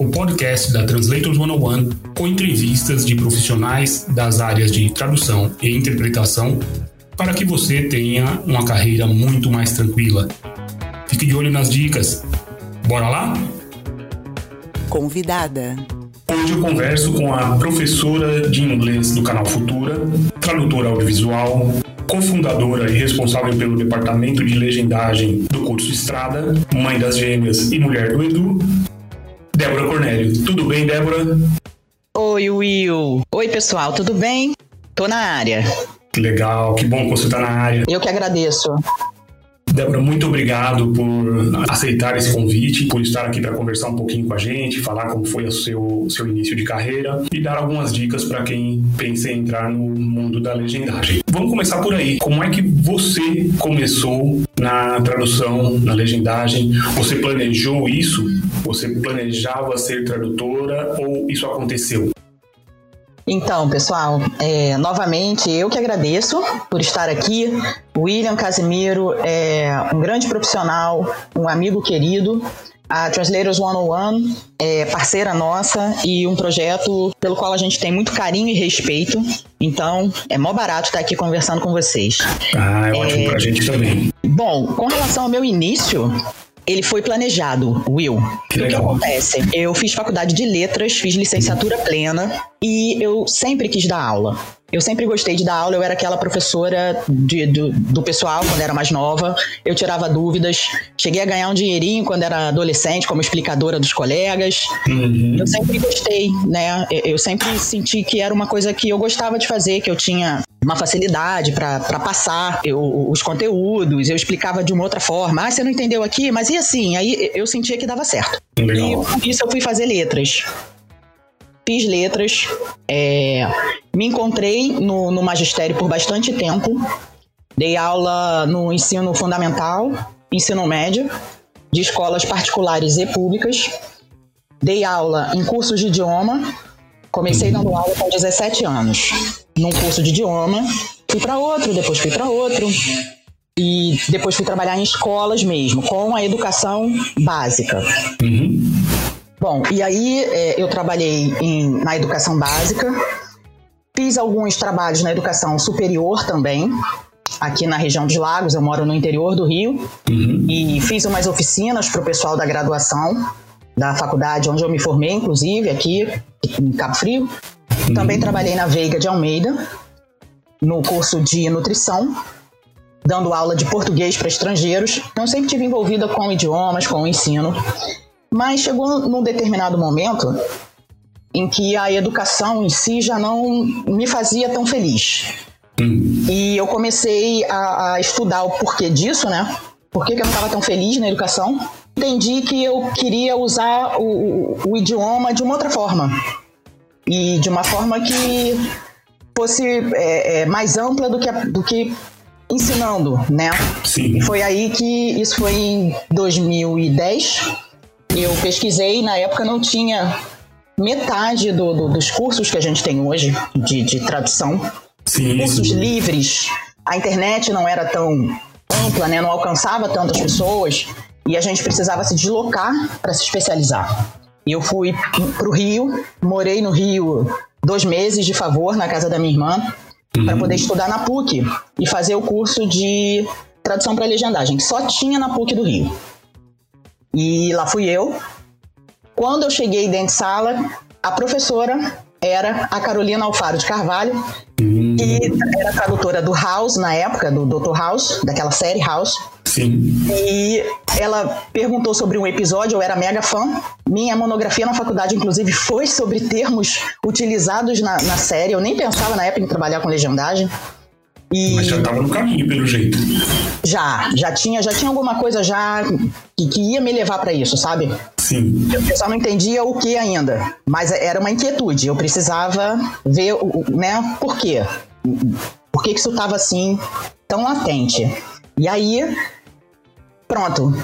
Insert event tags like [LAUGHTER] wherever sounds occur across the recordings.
o podcast da Translators 101 com entrevistas de profissionais das áreas de tradução e interpretação para que você tenha uma carreira muito mais tranquila. Fique de olho nas dicas. Bora lá? Convidada. Hoje eu converso com a professora de inglês do canal Futura, tradutora audiovisual, cofundadora e responsável pelo departamento de legendagem do curso Estrada, mãe das gêmeas e mulher do Edu, Débora Cornélio. Tudo bem, Débora? Oi, Will. Oi, pessoal, tudo bem? Tô na área. Que legal, que bom que você tá na área. Eu que agradeço. Débora, muito obrigado por aceitar esse convite, por estar aqui para conversar um pouquinho com a gente, falar como foi o seu, seu início de carreira e dar algumas dicas para quem pensa em entrar no mundo da legendagem. Vamos começar por aí. Como é que você começou na tradução, na legendagem? Você planejou isso? Você planejava ser tradutora ou isso aconteceu? Então, pessoal, é, novamente eu que agradeço por estar aqui. William Casimiro é um grande profissional, um amigo querido. A Translators 101 é parceira nossa e um projeto pelo qual a gente tem muito carinho e respeito. Então, é mó barato estar aqui conversando com vocês. Ah, é ótimo é... pra gente também. Bom, com relação ao meu início, ele foi planejado, Will. O que acontece? Eu fiz faculdade de letras, fiz licenciatura plena e eu sempre quis dar aula. Eu sempre gostei de dar aula, eu era aquela professora de, do, do, pessoal quando era mais nova, eu tirava dúvidas, cheguei a ganhar um dinheirinho quando era adolescente, como explicadora dos colegas. Uhum. Eu sempre gostei, né? Eu sempre senti que era uma coisa que eu gostava de fazer, que eu tinha uma facilidade para passar eu, os conteúdos, eu explicava de uma outra forma. Ah, você não entendeu aqui, mas e assim? Aí eu sentia que dava certo. Legal. E por isso eu fui fazer letras fiz letras, é, me encontrei no, no magistério por bastante tempo, dei aula no ensino fundamental, ensino médio, de escolas particulares e públicas, dei aula em cursos de idioma, comecei dando aula com 17 anos, num curso de idioma, fui para outro, depois fui para outro, e depois fui trabalhar em escolas mesmo, com a educação básica. Uhum. Bom, e aí é, eu trabalhei em, na educação básica, fiz alguns trabalhos na educação superior também, aqui na região dos Lagos, eu moro no interior do Rio, uhum. e fiz umas oficinas para o pessoal da graduação da faculdade onde eu me formei, inclusive, aqui em Cabo Frio. Uhum. Também trabalhei na Veiga de Almeida, no curso de nutrição, dando aula de português para estrangeiros. Então, sempre tive envolvida com idiomas, com o ensino. Mas chegou num determinado momento em que a educação em si já não me fazia tão feliz. Hum. E eu comecei a, a, estudar o porquê disso, né? Por que, que eu não estava tão feliz na educação? Entendi que eu queria usar o, o, o idioma de uma outra forma. E de uma forma que fosse é, é, mais ampla do que, do que ensinando, né? Sim. E foi aí que isso foi em 2010 eu pesquisei, na época não tinha metade do, do, dos cursos que a gente tem hoje de, de tradução. Sim, cursos livres. A internet não era tão ampla, né? não alcançava tantas pessoas e a gente precisava se deslocar para se especializar. E eu fui para o Rio, morei no Rio dois meses de favor na casa da minha irmã uhum. para poder estudar na PUC e fazer o curso de tradução para legendagem, que só tinha na PUC do Rio. E lá fui eu. Quando eu cheguei dentro de sala, a professora era a Carolina Alfaro de Carvalho, hum. Que era tradutora do House na época, do Dr. House, daquela série House. Sim. E ela perguntou sobre um episódio, eu era mega fã. Minha monografia na faculdade, inclusive, foi sobre termos utilizados na, na série. Eu nem pensava na época em trabalhar com legendagem. E... Mas já estava no caminho, pelo jeito. Já, já tinha, já tinha alguma coisa já que, que ia me levar para isso, sabe? Sim. Eu só não entendia o que ainda, mas era uma inquietude. Eu precisava ver, né, por quê? Por que, que isso estava assim tão latente? E aí, pronto.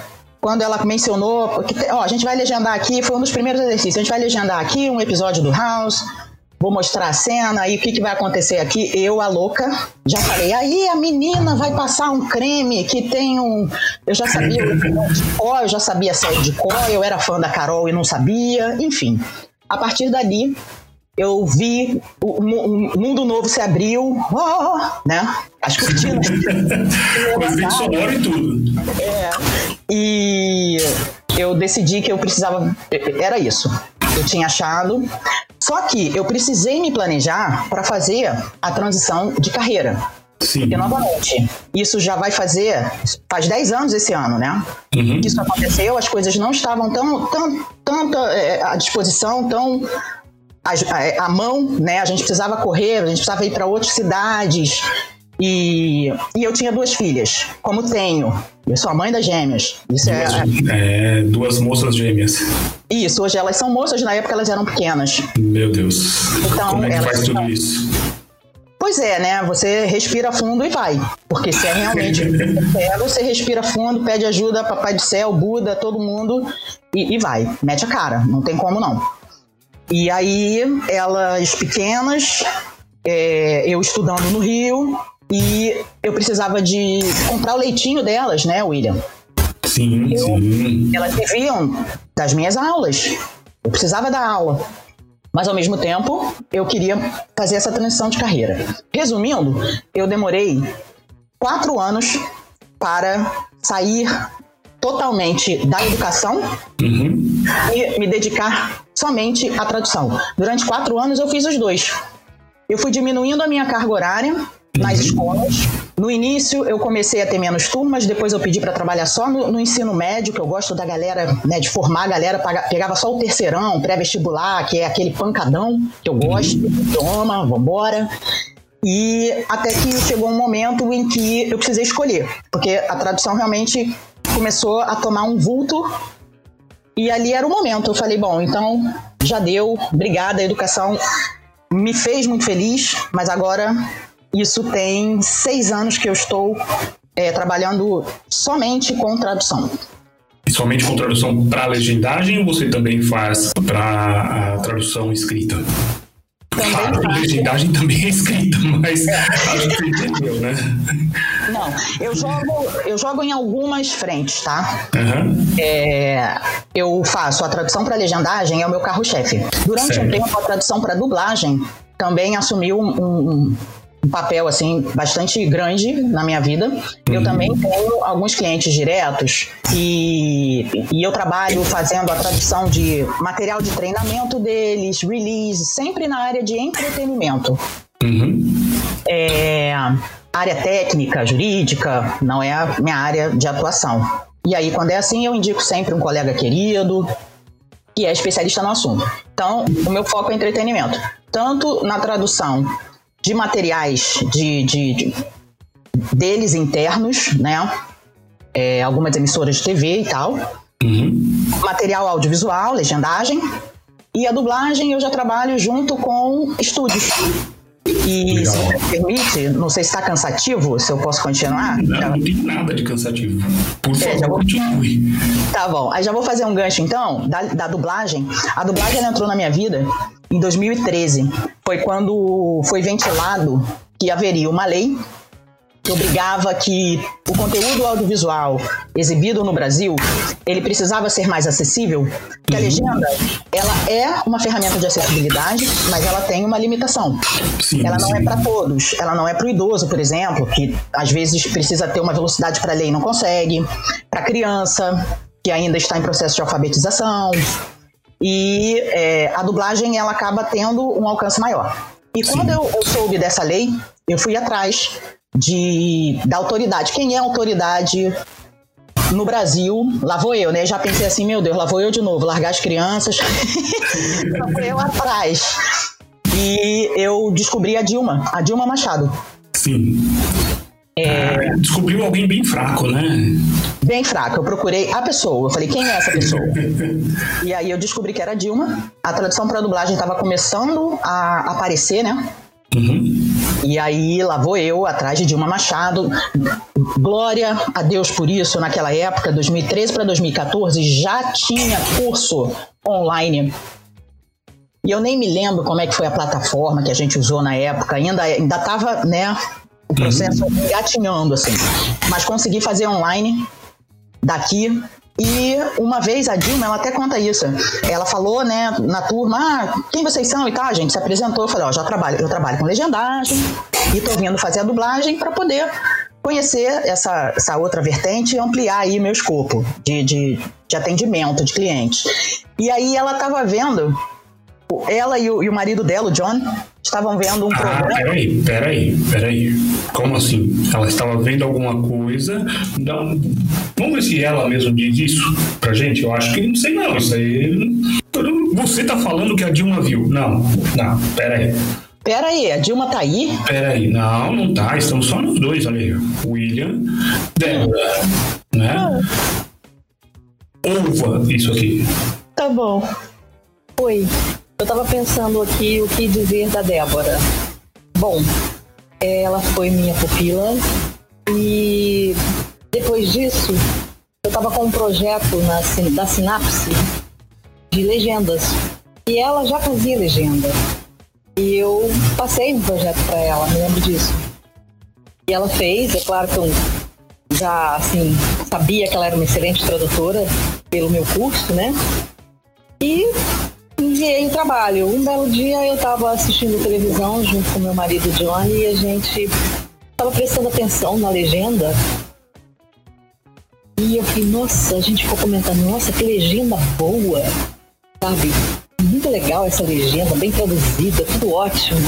Quando ela mencionou, ó, a gente vai legendar aqui, foi um dos primeiros exercícios. A gente vai legendar aqui um episódio do House, vou mostrar a cena e o que, que vai acontecer aqui. Eu, a louca, já falei, aí a menina vai passar um creme que tem um. Eu já sabia de cor, eu já sabia série de cor, eu era fã da Carol e não sabia, enfim. A partir dali, eu vi o, o mundo novo se abriu, oh, né? As cortinas. Com efeito sonoro e tudo. É. E eu decidi que eu precisava. Era isso. Eu tinha achado. Só que eu precisei me planejar para fazer a transição de carreira. Sim. Porque, novamente, isso já vai fazer. Faz 10 anos esse ano, né? Uhum. Isso aconteceu, as coisas não estavam tão, tão, tanto é, à disposição, tão à, à mão, né? A gente precisava correr, a gente precisava ir para outras cidades. E, e eu tinha duas filhas, como tenho. Eu sou a mãe das gêmeas. Isso duas, é, é, duas moças gêmeas. Isso, hoje elas são moças, na época elas eram pequenas. Meu Deus. Então, Como é que faz tudo isso? Pois é, né? Você respira fundo e vai. Porque se é realmente [LAUGHS] é, você respira fundo, pede ajuda, Papai do Céu, Buda, todo mundo, e, e vai. Mete a cara, não tem como não. E aí, elas pequenas, é, eu estudando no Rio, e eu precisava de comprar o leitinho delas, né, William? Sim, eu, sim. Elas viviam das minhas aulas. Eu precisava da aula. Mas ao mesmo tempo, eu queria fazer essa transição de carreira. Resumindo, eu demorei quatro anos para sair totalmente da educação uhum. E me dedicar somente à tradução. Durante quatro anos eu fiz os dois. Eu fui diminuindo a minha carga horária nas uhum. escolas. No início eu comecei a ter menos turmas, depois eu pedi para trabalhar só no, no, ensino médio, que eu gosto da galera, né, de formar a galera, pegava só o terceirão, pré-vestibular, que é aquele pancadão que eu gosto, uhum. toma, vambora. E até que chegou um momento em que eu precisei escolher, porque a tradução realmente começou a tomar um vulto e ali era o momento. Eu falei, bom, então já deu, obrigada, a educação me fez muito feliz, mas agora isso tem seis anos que eu estou é, trabalhando somente com tradução. E somente com tradução para legendagem ou você também faz para a tradução escrita? Também claro, a legendagem também é escrita, mas [LAUGHS] é. que você entendeu, né? Não, eu jogo, eu jogo em algumas frentes, tá? Uhum. É, eu faço a tradução para legendagem, é o meu carro-chefe. Durante certo. um tempo, a tradução para dublagem também assumiu um, um um papel assim bastante grande na minha vida. Uhum. Eu também tenho alguns clientes diretos e, e eu trabalho fazendo a tradução de material de treinamento deles, release, sempre na área de entretenimento. Uhum. É, área técnica, jurídica, não é a minha área de atuação. E aí, quando é assim, eu indico sempre um colega querido que é especialista no assunto. Então, o meu foco é entretenimento. Tanto na tradução de materiais de, de, de deles internos, né? É, algumas emissoras de TV e tal. Uhum. Material audiovisual, legendagem. E a dublagem eu já trabalho junto com estúdios. E Legal. se me permite, não sei se está cansativo, se eu posso continuar. Não, não tem nada de cansativo. Por é, favor, vou... continue. Tá bom. Aí já vou fazer um gancho então, da, da dublagem. A dublagem entrou na minha vida em 2013. Foi quando foi ventilado que haveria uma lei que obrigava que o conteúdo audiovisual exibido no Brasil ele precisava ser mais acessível. Que a uhum. legenda ela é uma ferramenta de acessibilidade, mas ela tem uma limitação. Sim, ela não é sim. é para todos. Ela não é para o idoso, por exemplo, que às vezes precisa ter uma velocidade para ler e não consegue. Para criança que ainda está em processo de alfabetização e é, a dublagem ela acaba tendo um alcance maior. E quando eu, eu, soube dessa lei, eu fui atrás de, da autoridade. Quem é a autoridade no Brasil? Lá vou eu, né? Já pensei assim, meu Deus, lá vou eu de novo, largar as crianças. [LAUGHS] lá vou eu atrás. E eu descobri a Dilma, a Dilma Machado. Sim. É. Ah, descobriu alguém bem fraco, né? Bem fraco. Eu procurei a pessoa. Eu falei, quem é essa pessoa? [LAUGHS] e aí eu descobri que era Dilma. A tradução para dublagem estava começando a aparecer, né? Uhum. E aí lá vou eu atrás de Dilma Machado. Glória a Deus por isso. Naquela época, 2013 para 2014, já tinha curso online. E eu nem me lembro como é que foi a plataforma que a gente usou na época. Ainda ainda estava, né, o processo uhum. engatinhando assim. Mas consegui fazer online daqui e uma vez a Dilma, ela até conta isso. Ela falou, né, na turma, ah, quem vocês são e tal, a gente se apresentou. Eu falei, ó, já trabalho, eu trabalho com legendagem e tô vindo fazer a dublagem para poder conhecer essa, essa outra vertente e ampliar aí meu escopo de, de, de atendimento de clientes. E aí ela tava vendo, ela e o, e o marido dela, o John, estavam vendo um ah, programa. Peraí, peraí, peraí. Como assim? Ela estava vendo alguma coisa. Não, vamos ver se ela mesmo diz isso pra gente. Eu acho que não sei não. Isso aí. Você tá falando que a Dilma viu. Não, não, peraí. Pera aí, a Dilma tá aí? Pera aí, não, não tá. Estamos só nos dois, olha aí. William, Débora, né? Ah. Ouva isso aqui. Tá bom. Oi. Eu estava pensando aqui o que dizer da Débora. Bom, ela foi minha pupila e depois disso eu estava com um projeto na, da Sinapse de legendas e ela já fazia legenda. E eu passei um projeto para ela, me lembro disso. E ela fez, é claro que eu já assim sabia que ela era uma excelente tradutora pelo meu curso, né? E enviei o trabalho. Um belo dia eu estava assistindo televisão junto com meu marido Johnny e a gente estava prestando atenção na legenda. E eu falei, nossa, a gente ficou comentando, nossa, que legenda boa, sabe? Muito legal essa legenda, bem traduzida, tudo ótimo.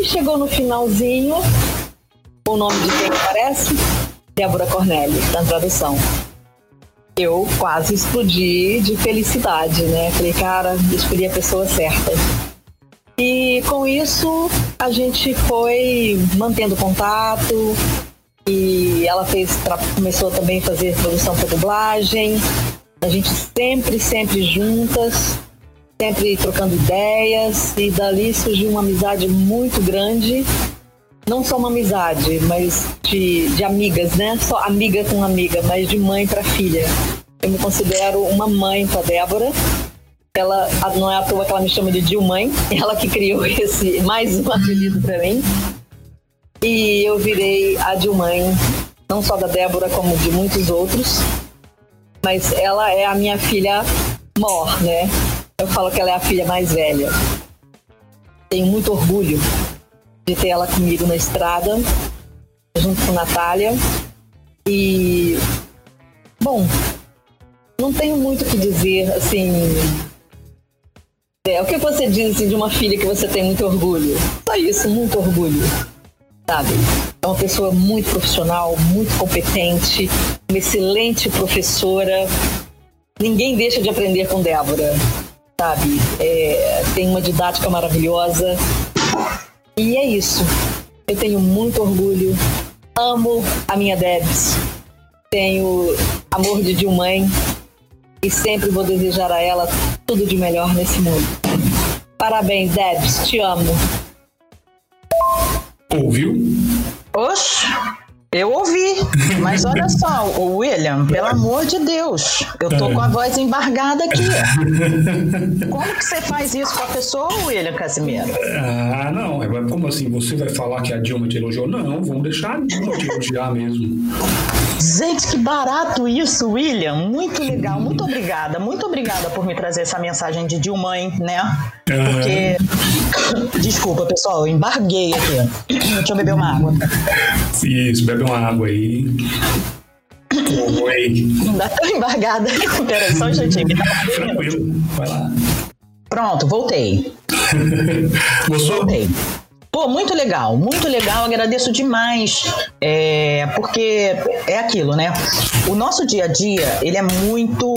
E chegou no finalzinho, o nome de quem aparece? Débora Corneli, na tradução eu quase explodi de felicidade, né? Falei, cara, escolhi a pessoa certa. E com isso a gente foi mantendo contato e ela fez começou também a fazer produção para dublagem. A gente sempre, sempre juntas, sempre trocando ideias e dali surgiu uma amizade muito grande. Não só uma amizade, mas de, de amigas, né? Só amiga com amiga, mas de mãe para filha. Eu me considero uma mãe para Débora. Ela não é à toa que ela me chama de Dilmãe, [LAUGHS] ela que criou esse mais um apelido para mim. E eu virei a Dilmãe, não só da Débora, como de muitos outros. Mas ela é a minha filha maior, né? Eu falo que ela é a filha mais velha. Tenho muito orgulho de ter ela comigo na estrada, junto com Natália. E, bom, não tenho muito o que dizer, assim. É, o que você diz assim, de uma filha que você tem muito orgulho? Só isso, muito orgulho. Sabe? É uma pessoa muito profissional, muito competente, uma excelente professora. Ninguém deixa de aprender com Débora, sabe? É, tem uma didática maravilhosa. E é isso. Eu tenho muito orgulho. Amo a minha Debs. Tenho amor de mãe e sempre vou desejar a ela tudo de melhor nesse mundo. Parabéns, Debs. Te amo. Ouviu? Oxe. Eu ouvi, mas olha só, o William, pelo amor de Deus, eu tô com a voz embargada aqui. Como que você faz isso com a pessoa, William Casimiro? Ah, não, como assim? Você vai falar que a Dilma te elogiou? Não, vamos deixar a Dilma te elogiar mesmo. Gente, que barato isso, William. Muito legal, muito obrigada. Muito obrigada por me trazer essa mensagem de Dilmãe, né? Porque. [LAUGHS] Desculpa, pessoal, eu embarguei aqui. Deixa eu beber uma água. Isso, bebe uma água aí. Oi. Não dá tão embargada. Peraí, só um instantinho. Tranquilo, vai lá. Pronto, voltei. [LAUGHS] Gostou? Voltei. Pô, muito legal, muito legal, agradeço demais, é, porque é aquilo, né? O nosso dia a dia, ele é muito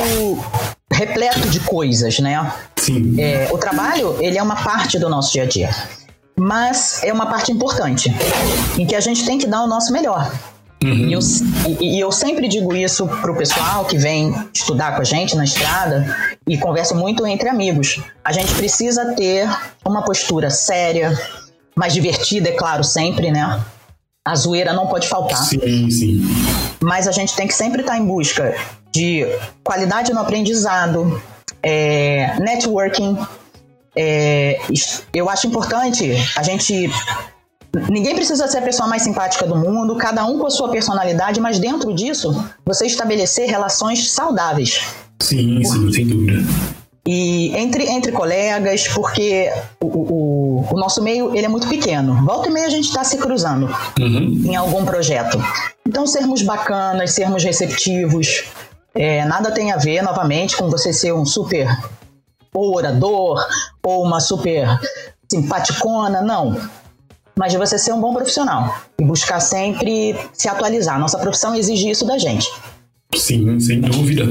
repleto de coisas, né? Sim. É, o trabalho, ele é uma parte do nosso dia a dia. mas é uma parte importante, em que a gente tem que dar o nosso melhor. Uhum. E, eu, e, eu, sempre digo isso pro pessoal que vem estudar com a gente na estrada e converso muito entre amigos. A gente precisa ter uma postura séria, mais divertida, é claro, sempre, né? A zoeira não pode faltar. Sim, sim. Mas a gente tem que sempre estar em busca de qualidade no aprendizado, é, networking. É, eu acho importante a gente. Ninguém precisa ser a pessoa mais simpática do mundo, cada um com a sua personalidade, mas dentro disso, você estabelecer relações saudáveis. Sim, sim, sem dúvida. E entre, entre colegas, porque o, o, o nosso meio ele é muito pequeno. Volta e meia a gente está se cruzando uhum. em algum projeto. Então, sermos bacanas, sermos receptivos, é, nada tem a ver, novamente, com você ser um super orador ou uma super simpaticona, não. Mas de você ser um bom profissional e buscar sempre se atualizar. Nossa profissão exige isso da gente. Sim, sem dúvida.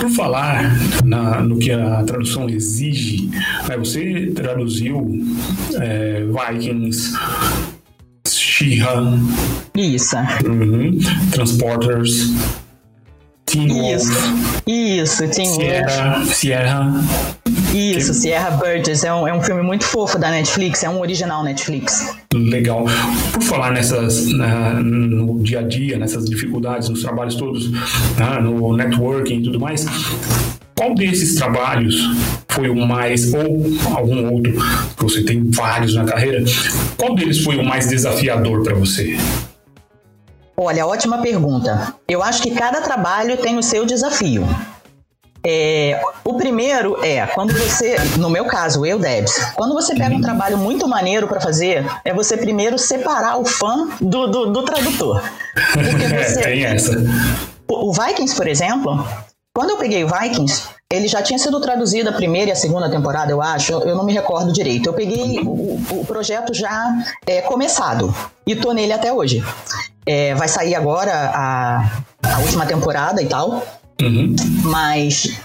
Por falar na, no que a tradução exige, né, você traduziu é, Vikings, She-Ra, Isso. Uhum, Transporters, Teen Isso. Isso, Teen Sierra, Sierra. Isso, que... Sierra Burgess. É um, é um filme muito fofo da Netflix, é um original Netflix. Legal. Por falar nessas, na, no dia a dia, nessas dificuldades, nos trabalhos todos, tá, no networking e tudo mais, qual desses trabalhos foi o mais, ou algum outro, que você tem vários na carreira, qual deles foi o mais desafiador para você? Olha, ótima pergunta. Eu acho que cada trabalho tem o seu desafio. É, o primeiro é quando você, no meu caso, eu, Debs, quando você pega um trabalho muito maneiro para fazer, é você primeiro separar o fã do, do, do tradutor. Porque [LAUGHS] você. Tem essa. O Vikings, por exemplo, quando eu peguei o Vikings, ele já tinha sido traduzido a primeira e a segunda temporada, eu acho, eu não me recordo direito. Eu peguei o, o projeto já é, começado e tô nele até hoje. É, vai sair agora a, a última temporada e tal. Uhum. Mas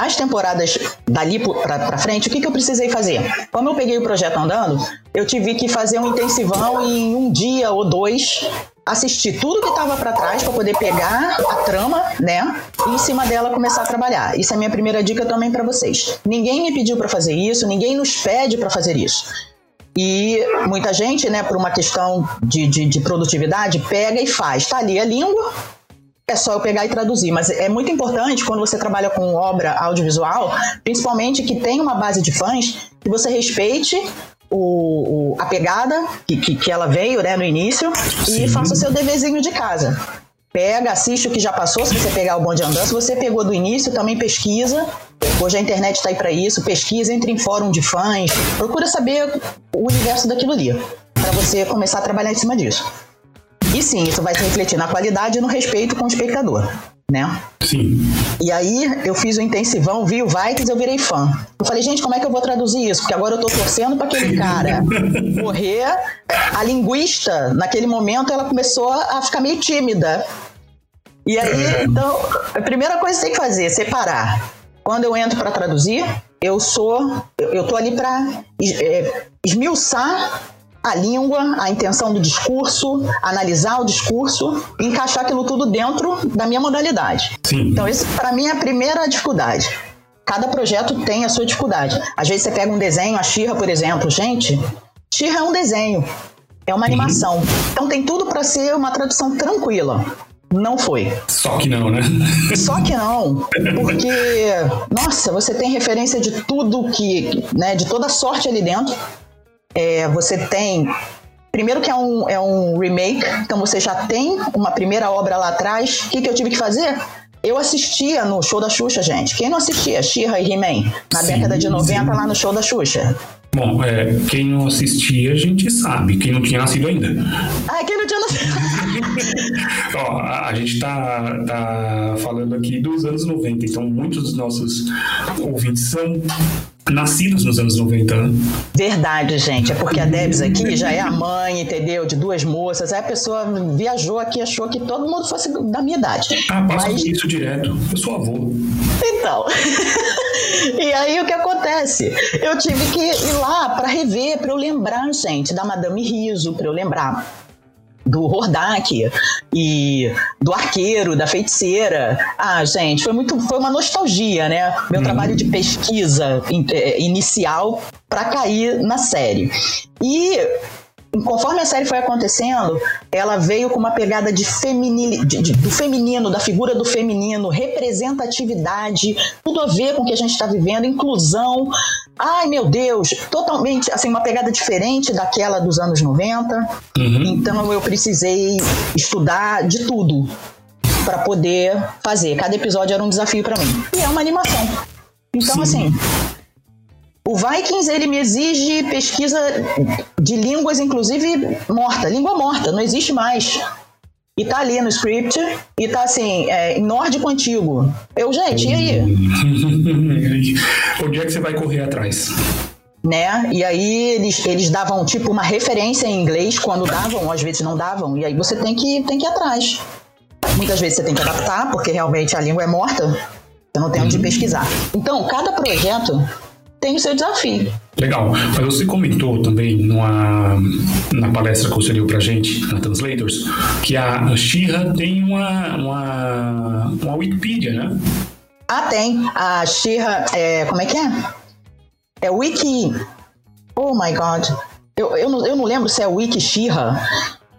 as temporadas dali para frente, o que, que eu precisei fazer? Como eu peguei o projeto andando, eu tive que fazer um intensivão em um dia ou dois assistir tudo que estava para trás para poder pegar a trama, né? E em cima dela começar a trabalhar. Isso é a minha primeira dica também para vocês. Ninguém me pediu para fazer isso, ninguém nos pede para fazer isso. E muita gente, né, por uma questão de, de, de produtividade, pega e faz. Tá ali a língua, é só eu pegar e traduzir. Mas é muito importante quando você trabalha com obra audiovisual, principalmente que tem uma base de fãs, que você respeite o, o a pegada que, que, que, ela veio né, no início Sim. e faça o seu deverzinho de casa. Pega, assiste o que já passou, se você pegar o bonde andando. Se você pegou do início, também pesquisa. Hoje a internet está aí para isso. Pesquisa, entre em fórum de fãs. Procura saber o universo daquilo ali. para você começar a trabalhar em cima disso. E sim, isso vai se refletir na qualidade e no respeito com o espectador, né? Sim. E aí eu fiz o intensivão, vi o Vikings, eu virei fã. Eu falei, gente, como é que eu vou traduzir isso? Porque agora eu tô torcendo para aquele cara [LAUGHS] morrer. A linguista, naquele momento, ela começou a ficar meio tímida. E aí, então, a primeira coisa que você tem que fazer é separar. Quando eu entro para traduzir, eu sou, eu tô ali para é, esmiuçar a língua, a intenção do discurso, analisar o discurso encaixar aquilo tudo dentro da minha modalidade. Sim. Então, isso para mim é a primeira dificuldade. Cada projeto tem a sua dificuldade. Às vezes você pega um desenho, a Xirra, por exemplo, gente, Xirra é um desenho, é uma animação. Uhum. Então tem tudo para ser uma tradução tranquila. Não foi. Só que não, né? [LAUGHS] Só que não, porque nossa, você tem referência de tudo que, né, de toda sorte ali dentro. É, você tem. Primeiro que é um, é um remake, então você já tem uma primeira obra lá atrás. O que, que eu tive que fazer? Eu assistia no show da Xuxa, gente. Quem não assistia? She-Ra e He-Man. Na sim, década de 90, sim. lá no show da Xuxa. Bom, é, quem não assistia, a gente sabe. Quem não tinha nascido ainda. Ah, quem não tinha nascido. [LAUGHS] Ó, a, a, gente tá, tá falando aqui dos anos 90, então muitos dos nossos ouvintes são nascidos nos anos 90. Né? Verdade, gente. É porque a Debs aqui já é a mãe, entendeu? De duas moças. Aí a pessoa viajou aqui achou que todo mundo fosse da minha idade. Ah, passa Mas... isso direto. Eu sou avô. Então. [LAUGHS] e aí o que acontece? Eu tive que ir lá para rever, para eu lembrar, gente, da Madame Riso, para eu lembrar do Hordak e do arqueiro, da feiticeira. Ah, gente, foi muito, foi uma nostalgia, né? Meu uhum. trabalho de pesquisa é, inicial para cair na série. E conforme a série foi acontecendo, ela veio com uma pegada de, feminil, de, de, do feminino, da figura do feminino, representatividade, tudo a ver com o que a gente está vivendo, inclusão. Ai, meu Deus, totalmente, assim, uma pegada diferente daquela dos anos 90. Uhum. Então eu precisei estudar de tudo para poder fazer. Cada episódio era um desafio para mim. E é uma animação. Então, Sim. assim, o Vikings ele me exige pesquisa de línguas, inclusive morta, língua morta, não existe mais. E tá ali no script, e tá assim, é, nórdico antigo. Eu, gente, e aí? [LAUGHS] Onde é que você vai correr atrás? né? E aí eles, eles davam tipo uma referência em inglês quando davam, ou às vezes não davam, e aí você tem que, tem que ir atrás. Muitas vezes você tem que adaptar, porque realmente a língua é morta, você não tem onde uhum. pesquisar. Então, cada projeto tem o seu desafio. Legal. Mas você comentou também numa, na palestra que você deu pra gente, na Translators, que a Xirra tem uma, uma, uma Wikipedia, né? Ah, tem. A Xirra, é, como é que é? É Wiki... Oh my God. Eu, eu, não, eu não lembro se é Wiki Xirra.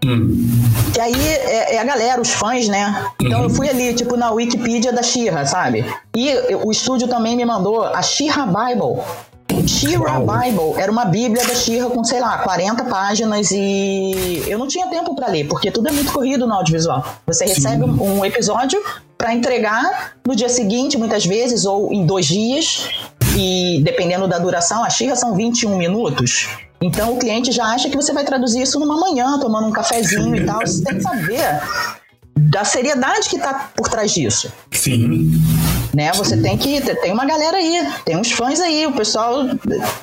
Hum. Que aí é, é, a galera, os fãs, né? Então uhum. eu fui ali, tipo, na Wikipedia da Shira, sabe? E o estúdio também me mandou a Shira Bible. Shira Bible era uma bíblia da Shira com, sei lá, 40 páginas e eu não tinha tempo para ler, porque tudo é muito corrido no audiovisual. Você recebe um, um episódio para entregar no dia seguinte, muitas vezes, ou em dois dias, e dependendo da duração, a Shira são 21 minutos. Então o cliente já acha que você vai traduzir isso numa manhã, tomando um cafezinho e tal. Você tem que saber da seriedade que está por trás disso. Sim. Né? Você tem que. Tem uma galera aí, tem uns fãs aí, o pessoal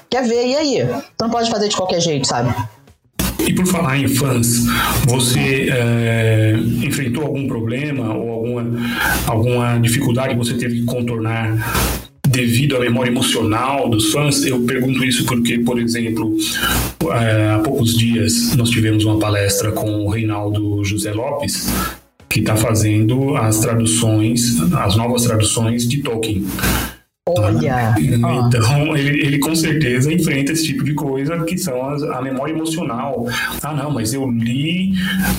quer ver, e aí? Você não pode fazer de qualquer jeito, sabe? E por falar em fãs, você é, enfrentou algum problema ou alguma, alguma dificuldade que você teve que contornar devido à memória emocional dos fãs. Eu pergunto isso porque, por exemplo, é, há poucos dias nós tivemos uma palestra com o Reinaldo José Lopes, que está fazendo as traduções, as novas traduções de Tolkien. Olha! Então, ele, ele, com certeza enfrenta esse tipo de coisa que são as, a memória emocional. Ah, não, mas eu li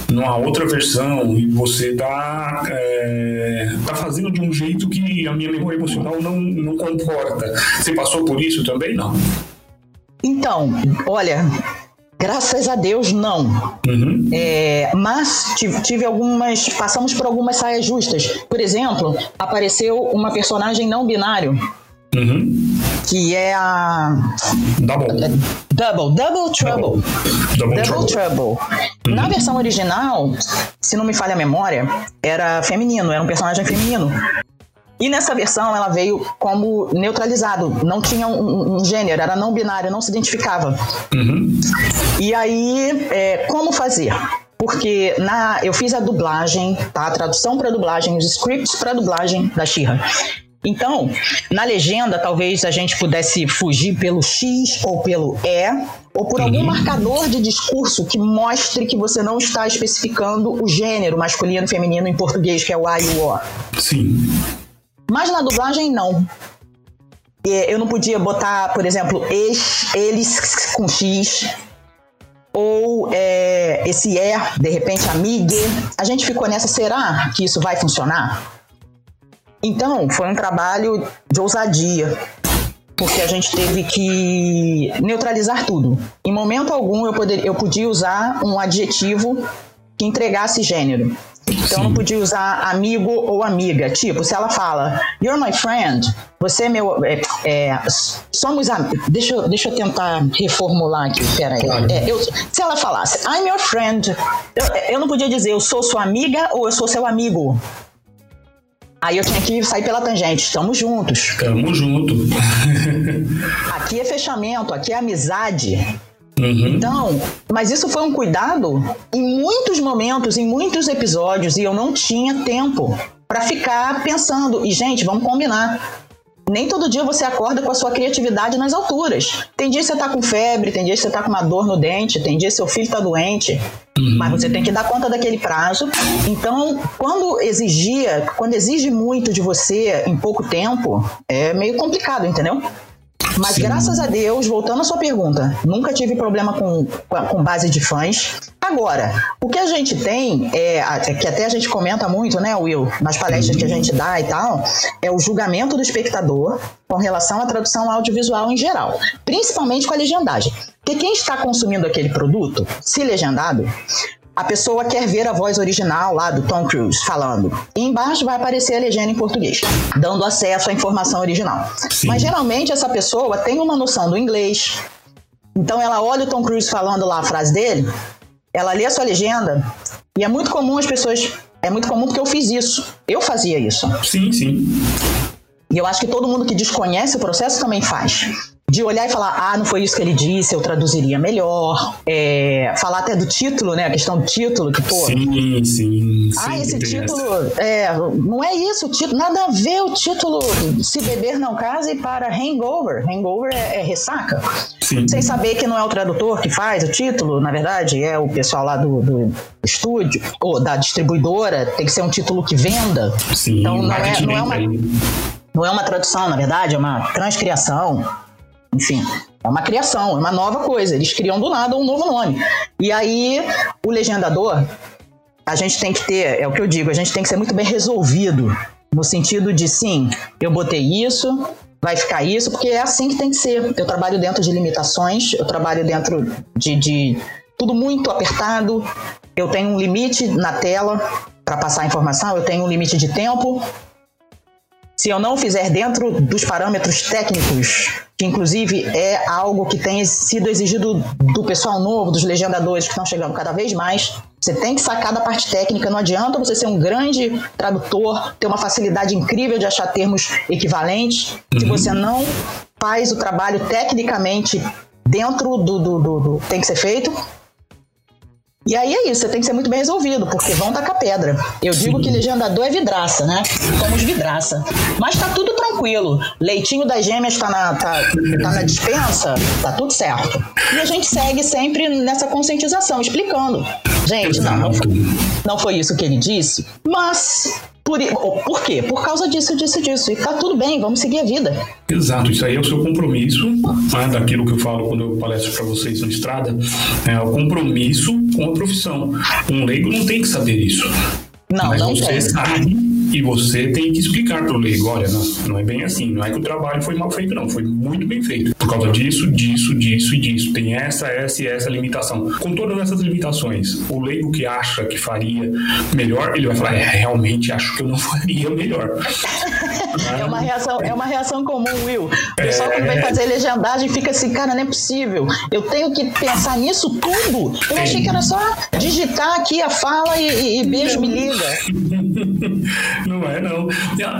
numa outra versão e você tá, é, tá fazendo de um jeito que a minha memória emocional não, não comporta. Você passou por isso também? Não. Então, olha, Graças a Deus, não. Uhum. É, mas tive, tive, algumas. Passamos por algumas saias justas. Por exemplo, apareceu uma personagem não binário Uhum. Que é a. Double. É, double. Double Trouble. Double, Double Trouble. trouble. Uhum. Na versão original, se não me falha a memória, era feminino, era um personagem feminino. E nessa versão ela veio como neutralizado, não tinha um, um gênero, era não binário, não se identificava. Uhum. E aí, é, como fazer? Porque na, eu fiz a dublagem, tá? a tradução para dublagem, os scripts para dublagem da Xirra. Então, na legenda, talvez a gente pudesse fugir pelo X ou pelo E, ou por algum marcador de discurso que mostre que você não está especificando o gênero masculino e feminino em português, que é o A e o O. Sim. Mas na dublagem, não. Eu não podia botar, por exemplo, ex, eles com X, ou é, esse E, de repente, amigue. A gente ficou nessa, será que isso vai funcionar? Então, foi um trabalho de ousadia, porque a gente teve que neutralizar tudo. Em momento algum eu, poder, eu podia usar um adjetivo que entregasse gênero. Então Sim. não podia usar amigo ou amiga. Tipo, se ela fala, You're my friend, você é meu. É, é, somos amigos. Deixa, deixa eu tentar reformular aqui, peraí. Claro. É, eu, se ela falasse, I'm your friend, eu, eu não podia dizer eu sou sua amiga ou eu sou seu amigo. Aí eu tinha que sair pela tangente. Estamos juntos. Estamos juntos. [LAUGHS] aqui é fechamento, aqui é amizade. Uhum. Então, mas isso foi um cuidado em muitos momentos, em muitos episódios, e eu não tinha tempo para ficar pensando. E, gente, vamos combinar. Nem todo dia você acorda com a sua criatividade nas alturas. Tem dia que você tá com febre, tem dia que você tá com uma dor no dente, tem dia que seu filho tá doente. Uhum. Mas você tem que dar conta daquele prazo. Então, quando exigia, quando exige muito de você em pouco tempo, é meio complicado, entendeu? Mas Sim. graças a Deus, voltando à sua pergunta, nunca tive problema com, com base de fãs. Agora, o que a gente tem, é, que até a gente comenta muito, né, Will, nas palestras que a gente dá e tal, é o julgamento do espectador com relação à tradução audiovisual em geral, principalmente com a legendagem. Porque quem está consumindo aquele produto, se legendado, a pessoa quer ver a voz original lá do Tom Cruise falando. E embaixo vai aparecer a legenda em português, dando acesso à informação original. Sim. Mas geralmente essa pessoa tem uma noção do inglês. Então ela olha o Tom Cruise falando lá a frase dele, ela lê a sua legenda, e é muito comum as pessoas. É muito comum porque eu fiz isso. Eu fazia isso. Sim, sim. E eu acho que todo mundo que desconhece o processo também faz de olhar e falar, ah, não foi isso que ele disse, eu traduziria melhor. É, falar até do título, né? A questão do título, que, pô. Sim, sim. Ah, sim, esse título. É, não é isso, o título, nada a ver o título Se Beber Não Case para Hangover. Hangover é, é ressaca. Sim. Sem saber que não é o tradutor que faz o título, na verdade, é o pessoal lá do, do estúdio, ou da distribuidora, tem que ser um título que venda. Sim, então não é, não é uma. Não é uma tradução, na verdade, é uma transcriação. Enfim, é uma criação, é uma nova coisa. Eles criam do nada um novo nome. E aí, o legendador, a gente tem que ter, é o que eu digo, a gente tem que ser muito bem resolvido. No sentido de, sim, eu botei isso, vai ficar isso, porque é assim que tem que ser. Eu trabalho dentro de limitações, eu trabalho dentro de, de tudo muito apertado. Eu tenho um limite na tela para passar a informação, eu tenho um limite de tempo. Se eu não fizer dentro dos parâmetros técnicos que inclusive é algo que tem sido exigido do pessoal novo, dos legendadores que estão chegando cada vez mais. Você tem que sacar da parte técnica, não adianta você ser um grande tradutor, ter uma facilidade incrível de achar termos equivalentes, uhum. se você não faz o trabalho tecnicamente dentro do, do, do, do tem que ser feito, e aí é isso, você tem que ser muito bem resolvido, porque vão tacar pedra. Eu Sim. digo que legendador é vidraça, né? Somos vidraça. Mas tá tudo tranquilo. Leitinho das gêmeas tá na, tá, tá na dispensa, tá tudo certo. E a gente segue sempre nessa conscientização, explicando. Gente, não, não foi, não foi isso que ele disse, mas por, por quê? Por causa disso, disso, disso. E tá tudo bem, vamos seguir a vida. Exato, isso aí é o seu compromisso, né, daquilo que eu falo quando eu palestro para vocês na estrada, é o compromisso com a profissão. Um leigo não tem que saber isso. Não, Mas não você tem. sabe e você tem que explicar para o leigo, olha, não, não é bem assim, não é que o trabalho foi mal feito, não, foi muito bem feito. Por causa disso, disso, disso e disso. Tem essa, essa e essa limitação. Com todas essas limitações, o leigo que acha que faria melhor, ele vai falar, é, realmente acho que eu não [LAUGHS] faria melhor. é, uma reação, é uma reação comum, Will. O pessoal é... quando vai fazer legendagem fica assim, cara, não é possível. Eu tenho que pensar nisso tudo. Eu achei que era só digitar aqui a fala e, e beijo, me liga. [LAUGHS] Não é, não.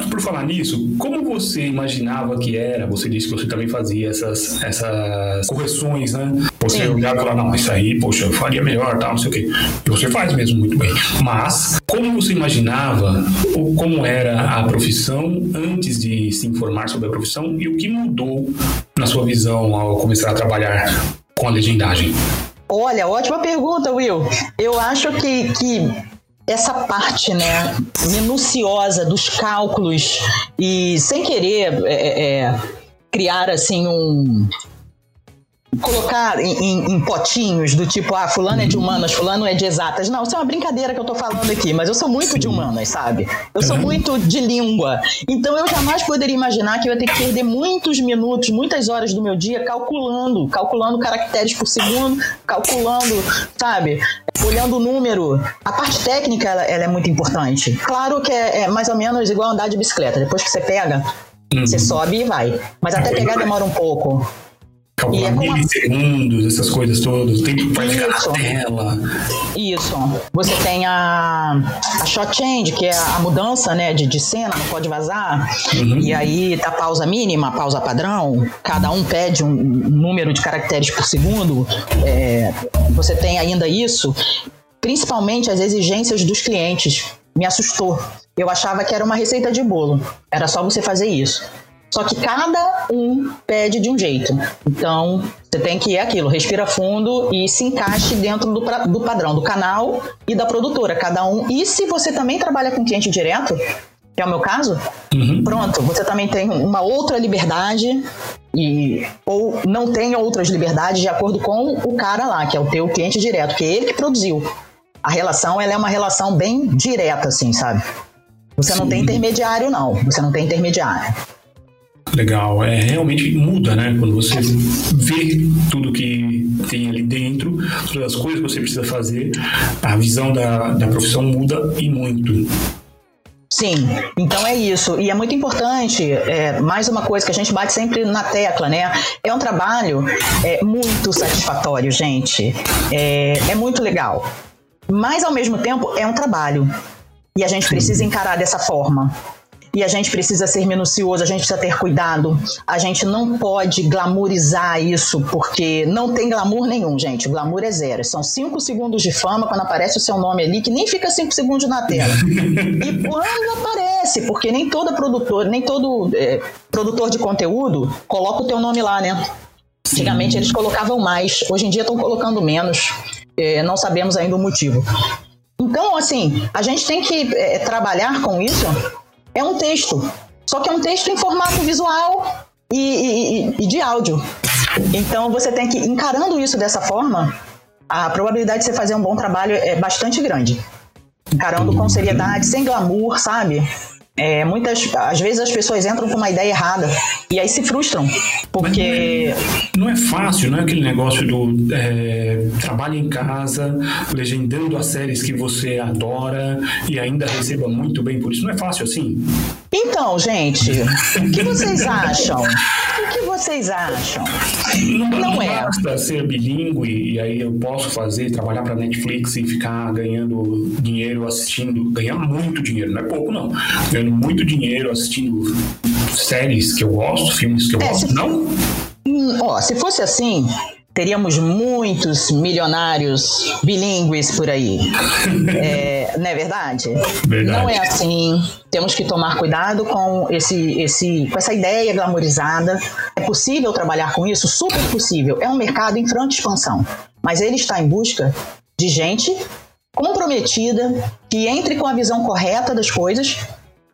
Por falar nisso, como você imaginava que era? Você disse que você também fazia essas, essas correções, né? Você Sim. olhava e falava, não, isso aí, poxa, eu faria melhor, tal, não sei o quê. E você faz mesmo muito bem. Mas, como você imaginava, ou como era a profissão antes de se informar sobre a profissão e o que mudou na sua visão ao começar a trabalhar com a legendagem? Olha, ótima pergunta, Will. Eu acho que, que essa parte, né, minuciosa dos cálculos e sem querer é, é, é criar assim um colocar em, em, em, potinhos do tipo, ah, fulano é de humanas, fulano é de exatas. Não, isso é uma brincadeira que eu tô falando aqui, mas eu sou muito de humanas, sabe? Eu sou uhum. muito de língua. Então eu jamais poderia imaginar que eu ia ter que perder muitos minutos, muitas horas do meu dia calculando, calculando caracteres por segundo, calculando, sabe? Olhando o número. A parte técnica, ela, ela é muito importante. Claro que é, é mais ou menos igual andar de bicicleta. Depois que você pega, uhum. você sobe e vai. Mas até pegar demora um pouco. Calcular é milissegundos, essas coisas todas, o tempo que vai ficar na tela. Isso. Você tem a, a shot change, que é a mudança né, de, de cena, não pode vazar. Uhum. E aí tá pausa mínima, pausa padrão. Cada um pede um número de caracteres por segundo. É, você tem ainda isso. Principalmente as exigências dos clientes. Me assustou. Eu achava que era uma receita de bolo. Era só você fazer isso. Só que cada um pede de um jeito. Então, você tem que ir aquilo, respira fundo e se encaixe dentro do, do padrão do canal e da produtora, cada um. E se você também trabalha com cliente direto, que é o meu caso, uhum. pronto, você também tem uma outra liberdade e ou não tem outras liberdades de acordo com o cara lá, que é o teu cliente direto, que é ele que produziu. A relação, ela é uma relação bem direta, assim, sabe? Você Sim. não tem intermediário, não. Você não tem intermediário. Legal, é realmente muda, né? Quando você vê tudo que tem ali dentro, todas as coisas que você precisa fazer, a visão da, da profissão muda e muito. Sim, então é isso. E é muito importante, é, mais uma coisa que a gente bate sempre na tecla, né? É um trabalho é, muito satisfatório, gente. É, é muito legal. Mas, ao mesmo tempo, é um trabalho. E a gente precisa encarar dessa forma e a gente precisa ser minucioso, a gente precisa ter cuidado. A gente não pode glamourizar isso, porque não tem glamour nenhum, gente. O glamour é zero. São cinco segundos de fama quando aparece o seu nome ali, que nem fica cinco segundos na tela. [LAUGHS] e quando aparece, porque nem todo produtor, nem todo é, produtor de conteúdo coloca o teu nome lá, né? Antigamente eles colocavam mais, hoje em dia estão colocando menos. É, não sabemos ainda o motivo. Então, assim, a gente tem que é, trabalhar com isso é um texto. Só que é um texto em formato visual e, e, e de áudio. Então você tem que, encarando isso dessa forma, a probabilidade de você fazer um bom trabalho é bastante grande. Encarando com seriedade, sem glamour, sabe? É, muitas, às vezes as pessoas entram com uma ideia errada e aí se frustram, porque... Não é, não é fácil, não é aquele negócio do é, trabalho em casa, legendando as séries que você adora e ainda receba muito bem por isso. Não é fácil assim? Então, gente, o que vocês acham? O que vocês acham? Não, não, não é. basta ser bilíngue e aí eu posso fazer, trabalhar para Netflix e ficar ganhando dinheiro assistindo, ganhar muito dinheiro, não é pouco não, ganhando muito dinheiro assistindo séries que eu gosto, filmes que eu é, gosto, se... não? Hum, ó, se fosse assim, teríamos muitos milionários bilíngues por aí. é, não é verdade? verdade? Não é assim. Temos que tomar cuidado com, esse, esse, com essa ideia glamorizada. É possível trabalhar com isso? Super possível. É um mercado em franca expansão. Mas ele está em busca de gente comprometida, que entre com a visão correta das coisas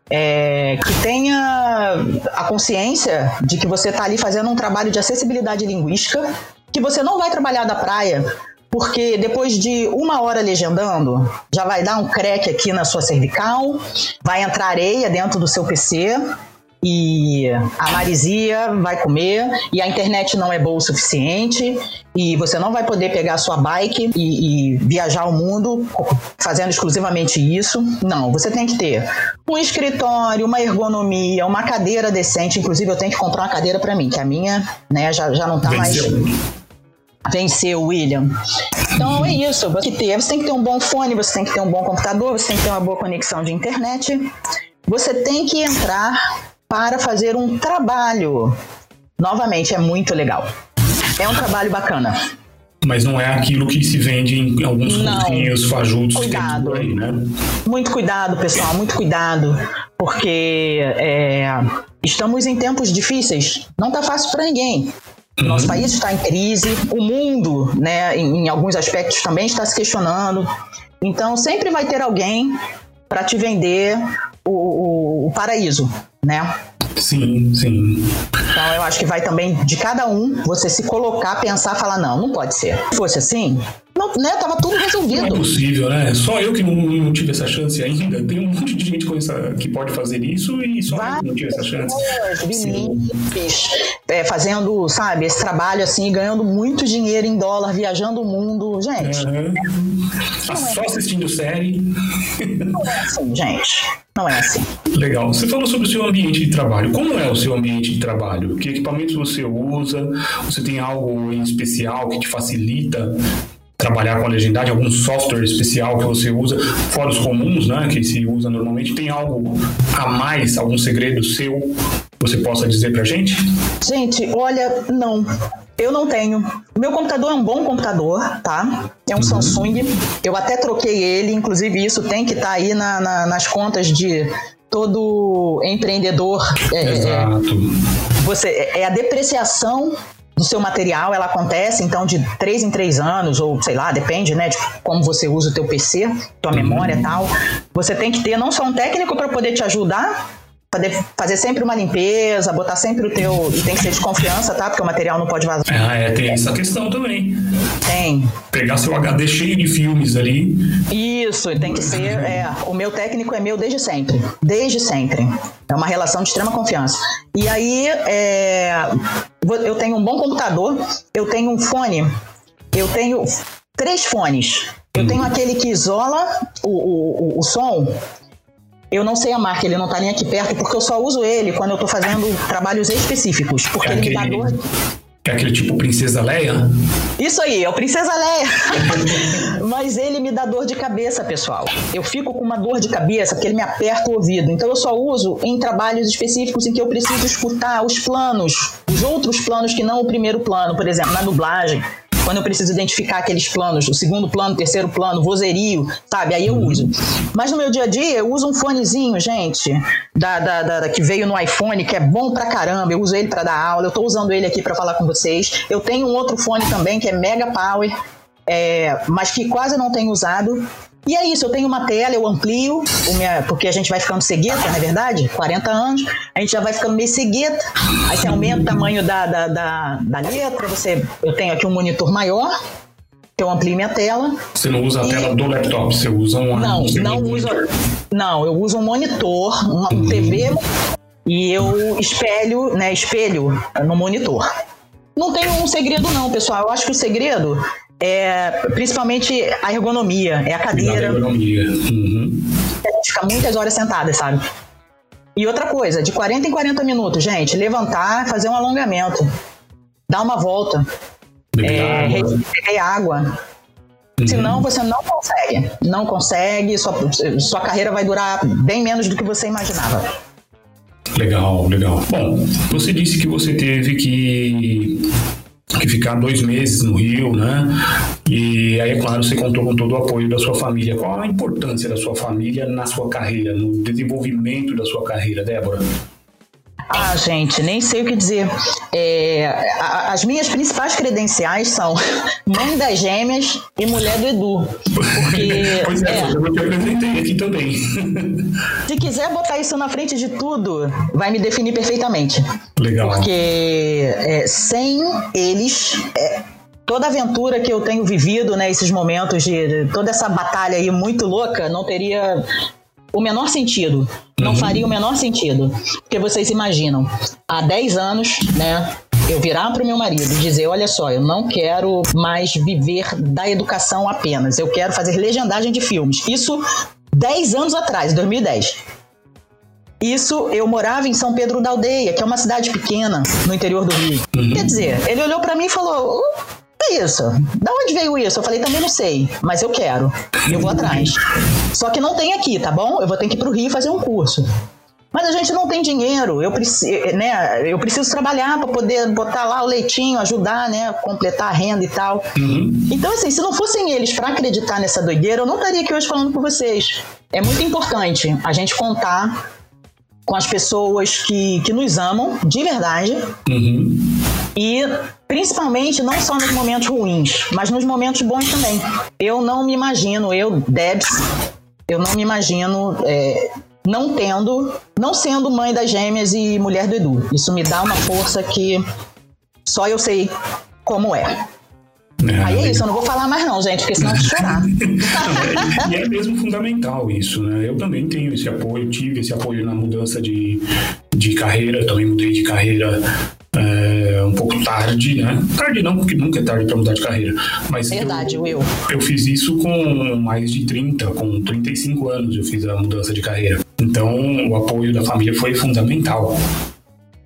é, que tenha a consciência de que você está ali fazendo um trabalho de acessibilidade linguística, que você não vai trabalhar da praia, porque depois de uma hora legendando, já vai dar um crack aqui na sua cervical, vai entrar areia dentro do seu PC, e a marisia vai comer e a internet não é boa o suficiente e você não vai poder pegar a sua bike e, e viajar o mundo fazendo exclusivamente isso. Não, você tem que ter um escritório, uma ergonomia, uma cadeira decente. Inclusive, eu tenho que comprar uma cadeira para mim, que a minha né, já, já não tá Venceu. Mais venceu, William. Então é isso, você tem que ter, você tem que ter um bom fone, você tem que ter um bom computador, você tem que ter uma boa conexão de internet. Você tem que entrar para fazer um trabalho. Novamente, é muito legal. É um trabalho bacana. Mas não é aquilo que se vende em alguns cursinhos fajutos cuidado. que tem aí, né? Muito cuidado, pessoal, muito cuidado, porque é, estamos em tempos difíceis. Não está fácil para ninguém. Nosso país está em crise, o mundo, né, em, em alguns aspectos também está se questionando. Então, sempre vai ter alguém para te vender o, o, o paraíso, né? Sim, sim. Então eu acho que vai também de cada um você se colocar, pensar, falar não, não pode ser. Se fosse assim, não, né, tava tudo resolvido. Não é possível, né? Só eu que não, não tive essa chance ainda. Tem um monte de gente essa, que pode fazer isso e só eu que não tive essa chance. É, fazendo, sabe, esse trabalho assim, ganhando muito dinheiro em dólar, viajando o mundo. Gente. Uhum. É, só assistindo série. Não é assim, gente. Não é assim. Legal. Você falou sobre o seu ambiente de trabalho. Como é o seu ambiente de trabalho? Que equipamentos você usa? Você tem algo em especial que te facilita trabalhar com a legendagem, algum software especial que você usa, fora os comuns, né, que se usa normalmente, tem algo a mais, algum segredo seu que você possa dizer pra gente? Gente, olha, não. Eu não tenho. Meu computador é um bom computador, tá? É um uhum. Samsung. Eu até troquei ele, inclusive isso tem que estar tá aí na, na, nas contas de todo empreendedor. É, é Exato. É, você, é a depreciação do seu material, ela acontece então de três em três anos, ou sei lá, depende, né, de como você usa o teu PC, tua uhum. memória e tal. Você tem que ter não só um técnico para poder te ajudar, fazer sempre uma limpeza, botar sempre o teu. E tem que ser de confiança, tá? Porque o material não pode vazar. Ah, é, tem essa questão também. Tem. Pegar seu HD cheio de filmes ali. Isso, tem que ser. É, o meu técnico é meu desde sempre. Desde sempre. É uma relação de extrema confiança. E aí, é, eu tenho um bom computador, eu tenho um fone, eu tenho três fones. Eu tenho aquele que isola o, o, o, som eu não sei a marca, ele não tá nem aqui perto, porque eu só uso ele quando eu tô fazendo trabalhos específicos. Porque é ele me dá dor. É aquele tipo Princesa Leia? Isso aí, é o Princesa Leia. [LAUGHS] Mas ele me dá dor de cabeça, pessoal. Eu fico com uma dor de cabeça porque ele me aperta o ouvido. Então eu só uso em trabalhos específicos em que eu preciso escutar os planos, os outros planos que não o primeiro plano, por exemplo, na dublagem quando eu preciso identificar aqueles planos, o segundo plano, o terceiro plano, vozerio, sabe? Aí eu uso. Mas no meu dia a dia, eu uso um fonezinho, gente, da, da, da que veio no iPhone, que é bom pra caramba. Eu uso ele para dar aula, eu tô usando ele aqui para falar com vocês. Eu tenho um outro fone também, que é Mega Power, é, mas que quase não tenho usado. E é isso, eu tenho uma tela, eu amplio, minha, porque a gente vai ficando cegueta, não é verdade? 40 anos, a gente já vai ficando meio cegueta, aí você aumenta o tamanho da, da, da, da letra, você, eu tenho aqui um monitor maior, que eu amplio minha tela. Você não usa a tela do laptop, você usa um Não, não uso. Não, eu uso um monitor, uma uhum. TV, e eu espelho, né, espelho no monitor. Não tem um segredo não, pessoal. Eu acho que o segredo é principalmente a ergonomia, é a cadeira. Ergonomia. Uhum. A gente fica muitas horas sentada, sabe? E outra coisa, de 40 em 40 minutos, gente, levantar, fazer um alongamento, dar uma volta, beber é, água. Beber água. Uhum. Senão você não consegue. Não consegue, sua, sua carreira vai durar bem menos do que você imaginava. Legal, legal. Bom, você disse que você teve que que ficar dois meses no Rio, né? E aí, é claro, você contou com todo o apoio da sua família. Qual a importância da sua família na sua carreira, no desenvolvimento da sua carreira, Débora? Ah, gente, nem sei o que dizer. É, as minhas principais credenciais são [LAUGHS] mãe das gêmeas e mulher do Edu. Porque, [LAUGHS] pois é, é, eu te apresentei aqui também. Se quiser botar isso na frente de tudo, vai me definir perfeitamente. Legal. Porque é, sem eles, é, toda a aventura que eu tenho vivido, né, esses momentos de toda essa batalha aí muito louca, não teria o menor sentido. Não uhum. faria o menor sentido. Porque vocês imaginam, há 10 anos, né? Eu virar para o meu marido e dizer: Olha só, eu não quero mais viver da educação apenas, eu quero fazer legendagem de filmes. Isso 10 anos atrás, 2010. Isso, eu morava em São Pedro da Aldeia, que é uma cidade pequena no interior do Rio. Uhum. Quer dizer, ele olhou para mim e falou: é isso? Da onde veio isso? Eu falei, também não sei, mas eu quero. E eu vou atrás. Só que não tem aqui, tá bom? Eu vou ter que ir pro Rio fazer um curso. Mas a gente não tem dinheiro, eu, preciso, né, eu preciso trabalhar para poder botar lá o leitinho, ajudar, né, completar a renda e tal. Uhum. Então, assim, se não fossem eles para acreditar nessa doideira, eu não estaria aqui hoje falando com vocês. É muito importante a gente contar com as pessoas que, que nos amam de verdade. Uhum. E principalmente não só nos momentos ruins, mas nos momentos bons também. Eu não me imagino, eu, Debs, eu não me imagino é, não tendo, não sendo mãe das gêmeas e mulher do Edu. Isso me dá uma força que só eu sei como é. É, Aí é isso, eu não vou falar mais não, gente, porque senão eu vou chorar. não, [LAUGHS] é, e é mesmo fundamental isso, né? Eu também tenho esse apoio, tive esse apoio na mudança de, de carreira, também mudei de carreira é, um pouco tarde, né? Tarde não, porque nunca é tarde para mudar de carreira. Mas Verdade, eu, Will. Eu fiz isso com mais de 30, com 35 anos eu fiz a mudança de carreira. Então, o apoio da família foi fundamental.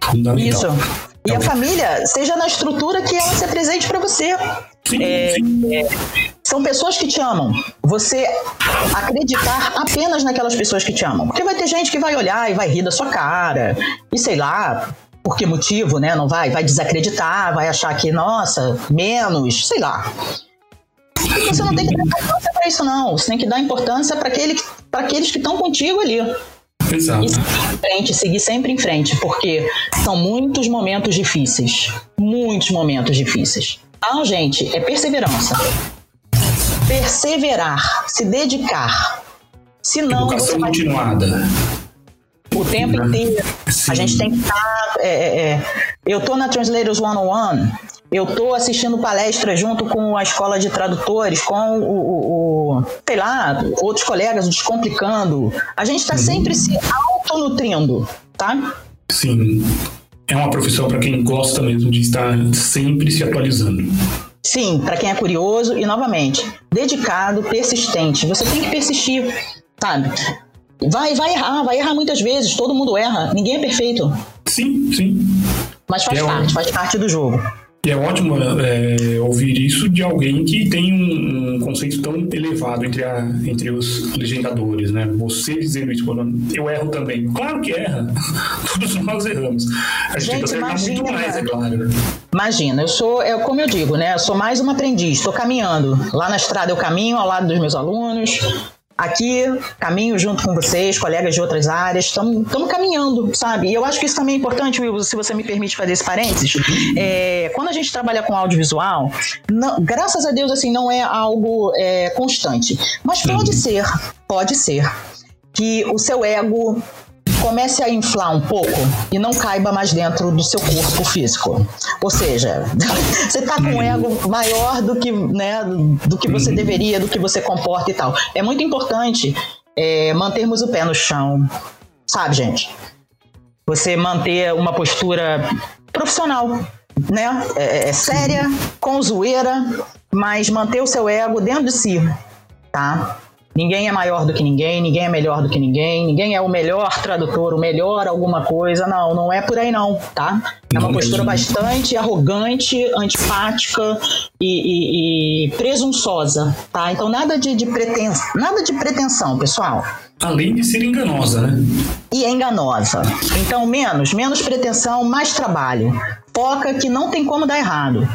Fundamental. Isso. E a então, família, seja na estrutura que ela se apresente para você. Sim, é, sim. É, são pessoas que te amam. Você acreditar apenas naquelas pessoas que te amam. Porque vai ter gente que vai olhar e vai rir da sua cara. E sei lá, por que motivo, né? Não vai, vai desacreditar, vai achar que, nossa, menos, sei lá. Você não tem que dar importância para isso, não. Você tem que dar importância para aquele, aqueles que estão contigo ali. Exato. E seguir em frente, seguir sempre em frente, porque são muitos momentos difíceis. Muitos momentos difíceis. Então, gente, é perseverança. Perseverar, se dedicar. Senão, Educação continuada. O tempo né? inteiro. Sim. A gente tem que estar. Tá, é, é, é. Eu tô na Translators 101 eu estou assistindo palestra junto com a escola de tradutores, com o, o, o sei lá, outros colegas, o Descomplicando. A gente está sempre se autonutrindo, tá? Sim. É uma profissão para quem gosta mesmo de estar sempre se atualizando. Sim, para quem é curioso e, novamente, dedicado, persistente. Você tem que persistir, sabe? Vai, vai errar, vai errar muitas vezes, todo mundo erra, ninguém é perfeito. Sim, sim. Mas faz é parte, um... faz parte do jogo. E é ótimo é, ouvir isso de alguém que tem um, um, conceito tão elevado entre, a, entre os legendadores, né? Você dizendo isso, eu erro também. Claro que erra. [LAUGHS] Todos nós erramos. A gente, gente tenta imagina, muito mais, é claro. Né? Imagina, eu sou, é como eu digo, né? Eu sou mais uma aprendiz, estou caminhando. Lá na estrada eu caminho ao lado dos meus alunos, aqui, caminho junto com vocês, colegas de outras áreas, estamos caminhando, sabe? E eu acho que isso também é importante, Will, se você me permite fazer esse parênteses. É, quando a gente trabalha com audiovisual, não, graças a Deus, assim, não é algo é, constante. Mas pode ser, pode ser que o seu ego comece a inflar um pouco e não caiba mais dentro do seu corpo físico. Ou seja, [LAUGHS] você está com um ego maior do que, né, do que você deveria, do que você comporta e tal. É muito importante é, mantermos o pé no chão, sabe, gente? Você manter uma postura profissional, né? É, é séria, com zoeira, mas manter o seu ego dentro de si, tá? Ninguém é maior do que ninguém, ninguém é melhor do que ninguém, ninguém é o melhor tradutor, o melhor alguma coisa. Não, não é por aí não, tá? É uma postura bastante arrogante, antipática e, e, e presunçosa, tá? Então nada de, de pretensão, nada de pretensão, pessoal. Além de ser enganosa, né? E é enganosa. Então menos, menos pretensão, mais trabalho. Foca que não tem como dar errado.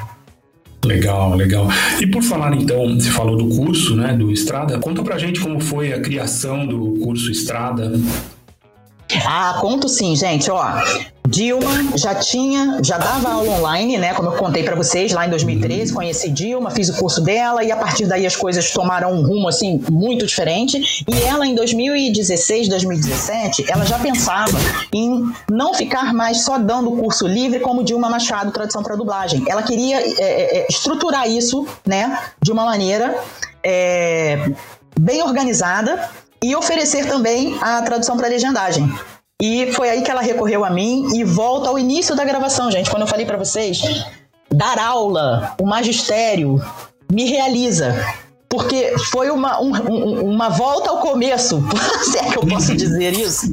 Legal, legal. E por falar então, você falou do curso, né, do Estrada, conta pra gente como foi a criação do curso Estrada. Ah, conto sim, gente, ó. Dilma já tinha, já dava aula online, né? Como eu contei para vocês lá em 2013, uhum. conheci Dilma, fiz o curso dela e a partir daí as coisas tomaram um rumo assim muito diferente. E ela em 2016, 2017, ela já pensava em não ficar mais só dando curso livre como Dilma Machado, tradução para dublagem. Ela queria é, é, é, estruturar isso, né? De uma maneira é, bem organizada e oferecer também a tradução para legendagem. E foi aí que ela recorreu a mim e volta ao início da gravação, gente. Quando eu falei para vocês, dar aula, o magistério, me realiza. Porque foi uma, um, uma volta ao começo, [LAUGHS] se é que eu posso dizer isso.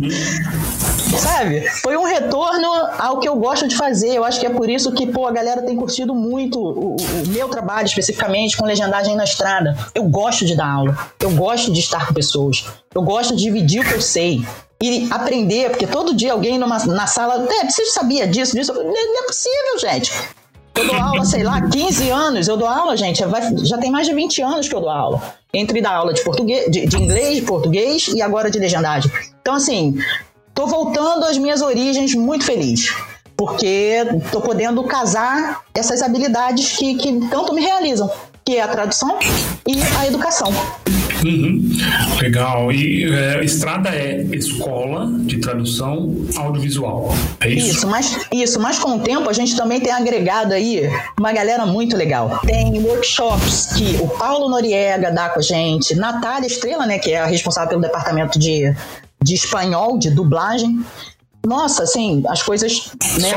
Sabe? Foi um retorno ao que eu gosto de fazer. Eu acho que é por isso que, pô, a galera tem curtido muito o, o, meu trabalho, especificamente com legendagem na estrada. Eu gosto de dar aula. Eu gosto de estar com pessoas. Eu gosto de dividir o que eu sei e aprender, porque todo dia alguém numa, na sala, é, você sabia disso, disso? Não é possível, gente. Eu dou aula, sei lá, 15 anos. Eu dou aula, gente, já tem mais de 20 anos que eu dou aula. Entre dar aula de, português, de, de inglês, de português e agora de legendagem. Então, assim, tô voltando às minhas origens muito feliz. Porque tô podendo casar essas habilidades que, que tanto me realizam, que é a tradução e a educação. Uhum. Legal. E é, Estrada é escola de tradução audiovisual. É isso? Isso mas, isso, mas com o tempo a gente também tem agregado aí uma galera muito legal. Tem workshops que o Paulo Noriega dá com a gente, Natália Estrela, né, que é a responsável pelo departamento de, de espanhol, de dublagem. Nossa, assim, as coisas. Né,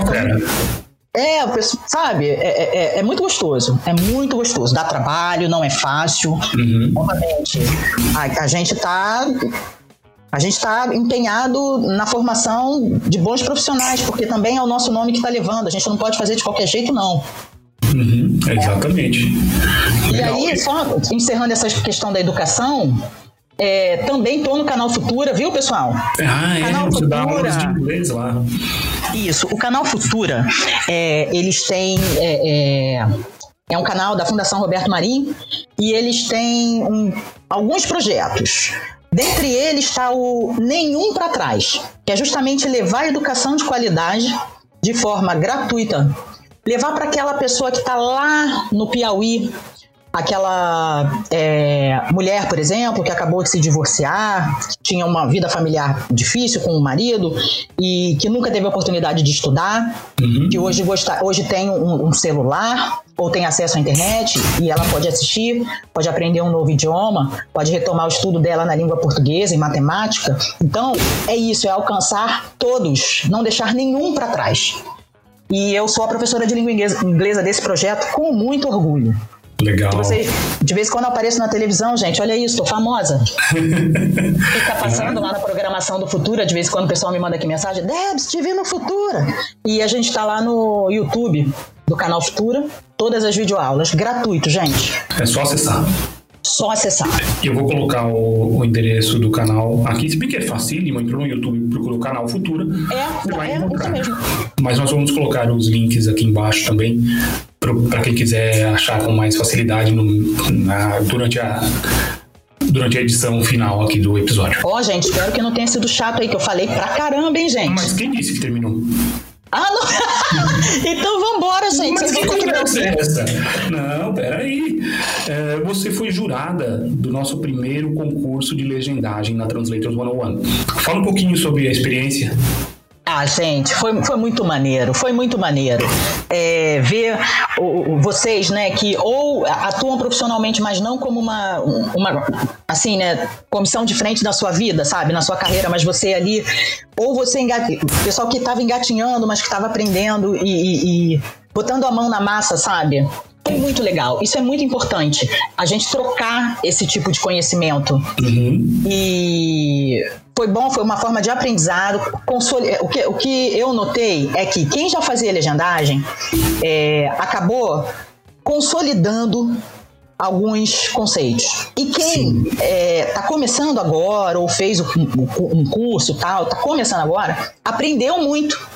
é, sabe, é, é, é, é, muito gostoso. É muito gostoso. Dá trabalho, não é fácil. Uhum. Novamente, a, a gente está a gente está empenhado na formação de bons profissionais, porque também é o nosso nome que está levando. A gente não pode fazer de qualquer jeito, não. Uhum, exatamente. E aí, só encerrando essa questão da educação, é, também estou no canal Futura, viu, pessoal? Ah, é, canal você Futura. dá aulas de inglês lá. Isso, o canal Futura, é, eles têm. É, é, é, um canal da Fundação Roberto Marim e eles têm um, alguns projetos. Dentre eles está o Nenhum para Trás, que é justamente levar a educação de qualidade de forma gratuita. Levar para aquela pessoa que está lá no Piauí, aquela é, mulher, por exemplo, que acabou de se divorciar, tinha uma vida familiar difícil com o marido e que nunca teve a oportunidade de estudar, uhum. que hoje, gosta, hoje tem um, um, celular ou tem acesso à internet e ela pode assistir, pode aprender um novo idioma, pode retomar o estudo dela na língua portuguesa e matemática. Então, é isso, é alcançar todos, não deixar nenhum para trás. E eu sou a professora de língua inglesa desse projeto com muito orgulho. Legal. Você, de vez em quando eu apareço na televisão, gente, olha isso, tô famosa. [LAUGHS] Fica passando lá na programação do Futura, de vez em quando o pessoal me manda aqui mensagem, Debs, te vi no Futura. E a gente tá lá no YouTube do canal Futura, todas as videoaulas, gratuito, gente. É só acessar. Só acessar. Eu vou colocar o, o, endereço do canal aqui, se bem que é facílimo, entrou no YouTube, procurou o canal Futura. É, vai é, encontrar. isso mesmo. Mas nós vamos colocar os links aqui embaixo também para quem quiser achar com mais facilidade no, na, durante a durante a edição final aqui do episódio. Ó, oh, gente, espero que não tenha sido chato aí, que eu falei pra caramba, hein, gente? Mas quem disse que terminou? Ah, [LAUGHS] não. então vambora, gente. Mas que conversa é essa? Não, peraí. É, você foi jurada do nosso primeiro concurso de legendagem na Translators 101. Fala um pouquinho sobre a experiência. Ah, gente, foi, foi muito maneiro, foi muito maneiro. É, ver o, vocês, né, que ou atuam profissionalmente, mas não como uma, uma, assim, né, comissão de frente da sua vida, sabe, na sua carreira, mas você ali, ou você, engat... pessoal que estava engatinhando, mas que estava aprendendo e, e, e botando a mão na massa, sabe? É muito legal. Isso é muito importante. A gente trocar esse tipo de conhecimento. Uhum. E foi bom, foi uma forma de aprendizado. O que, o que eu notei é que quem já fazia legendagem é, acabou consolidando alguns conceitos. E quem está é, tá começando agora, ou fez um curso tal, está começando agora, aprendeu muito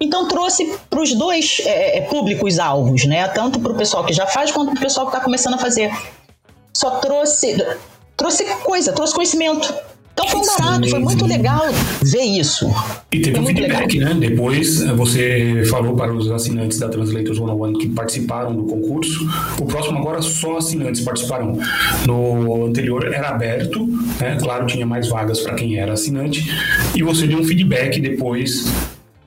então trouxe para os dois é, é, públicos alvos, né? Tanto para o pessoal que já faz quanto para o pessoal que está começando a fazer. Só trouxe trouxe coisa, trouxe conhecimento. Então foi um barato, foi muito legal ver isso. E teve um feedback, legal. né? Depois você falou para os assinantes da Translators One One que participaram do concurso. O próximo agora só assinantes participarão. No anterior era aberto, né? Claro, tinha mais vagas para quem era assinante. E você deu um feedback depois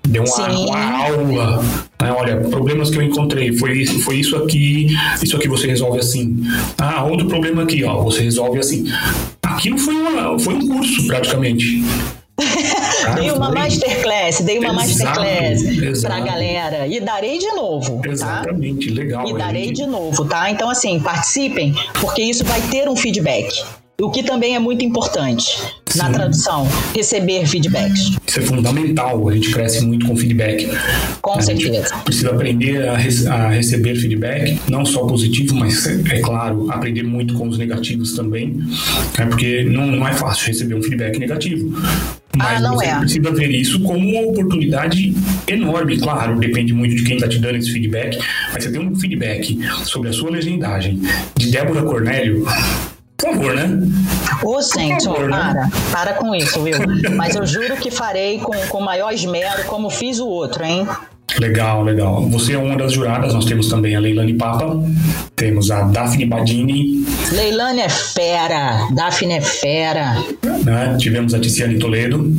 deu uma, uma aula. Né? Olha, problemas que eu encontrei, foi isso, foi isso aqui, isso aqui você resolve assim. Ah, outro problema aqui, ó, você resolve assim. Aquilo foi, uma, foi um curso, praticamente. Ah, [LAUGHS] dei uma masterclass, dei uma exato, masterclass para a galera e darei de novo. Tá? Exatamente, tá? legal. E darei gente. de novo, tá? Então, assim, participem, porque isso vai ter um feedback. O que também é muito importante Sim. na tradução, receber feedbacks. Isso é fundamental, a gente cresce muito com feedback. Com a certeza. Precisa aprender a, a, receber feedback, não só positivo, mas, é claro, aprender muito com os negativos também, né? porque não, não é fácil receber um feedback negativo. Mas ah, você é. precisa ver isso como uma oportunidade enorme, claro, depende muito de quem está te dando esse feedback, mas você tem um feedback sobre a sua legendagem de Débora Cornélio, por favor, né? Ô, gente, favor, ó, para, né? para com isso, Will. Mas eu juro que farei com, com maior esmero, como fiz o outro, hein? Legal, legal. Você é uma das juradas, nós temos também a Leilani Papa, temos a Daphne Badini. Leilani é fera, Daphne é fera. Né? Tivemos a Ticiane Toledo.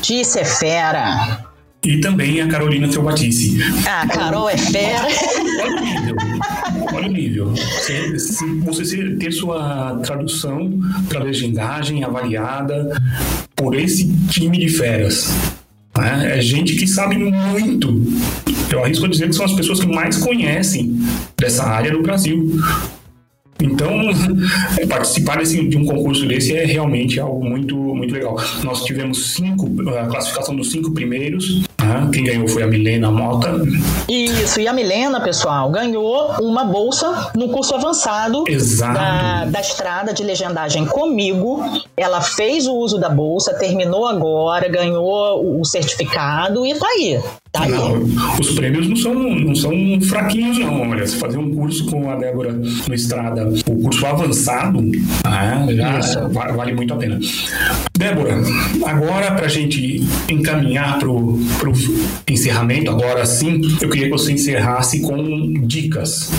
Tícia é fera. E também a Carolina Selvatice. Ah, Carol é fera. Olha o nível. Olha o nível. Se você ter sua tradução para legendagem avaliada por esse time de feras. Né? É gente que sabe muito. Eu arrisco dizer que são as pessoas que mais conhecem dessa área no Brasil. Então, [LAUGHS] participar desse, de um concurso desse é realmente algo muito, muito legal. Nós tivemos cinco, a classificação dos cinco primeiros. Né? Quem ganhou foi a Milena Mota. Isso, e a Milena, pessoal, ganhou uma bolsa no curso avançado da, da estrada de legendagem comigo. Ela fez o uso da bolsa, terminou agora, ganhou o certificado e tá aí. Tá não, os prêmios não são, não são fraquinhos, não. Olha, se fazer um curso com a Débora no Estrada, curso avançado, já vale muito a pena. Débora, agora para a gente encaminhar para o encerramento, agora sim, eu queria que você encerrasse com dicas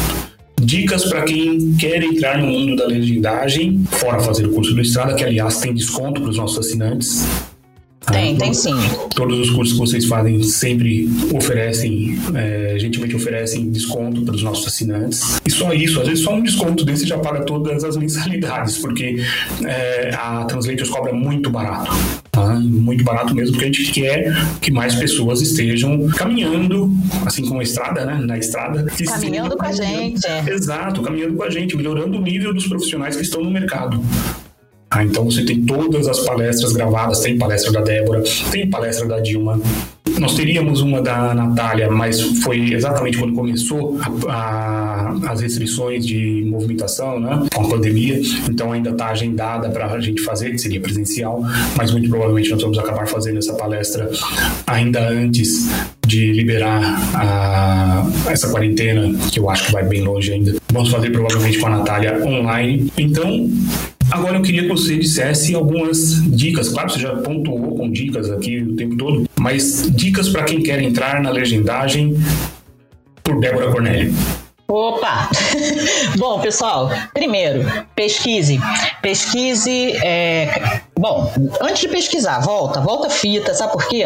dicas para quem quer entrar no mundo da legendagem, fora fazer o curso do Estrada, que aliás tem desconto para os nossos assinantes. Tem, tem sim. Todos os cursos que vocês fazem sempre oferecem, é, gentilmente oferecem desconto para os nossos assinantes. E só isso, às vezes só um desconto desse já paga todas as mensalidades, porque é, a Translators cobra muito barato. Tá? Muito barato mesmo, porque a gente quer que mais pessoas estejam caminhando, assim como a estrada, né? Na estrada. Caminhando com a gente. É. Exato, caminhando com a gente, melhorando o nível dos profissionais que estão no mercado. Ah, então você tem todas as palestras gravadas, tem palestra da Débora, tem palestra da Dilma. Nós teríamos uma da Natália, mas foi exatamente quando começou a, a, as restrições de movimentação, né, com a pandemia. Então ainda está agendada para a gente fazer, que seria presencial, mas muito provavelmente nós vamos acabar fazendo essa palestra ainda antes de liberar a, essa quarentena, que eu acho que vai bem longe ainda. Vamos fazer provavelmente com a Natália online. Então, Agora eu queria que você dissesse algumas dicas. Claro, você já pontuou com dicas aqui o tempo todo, mas dicas para quem quer entrar na legendagem por Débora Cornélio. Opa! [LAUGHS] bom, pessoal, primeiro, pesquise. Pesquise. É... Bom, antes de pesquisar, volta, volta fita, sabe por quê?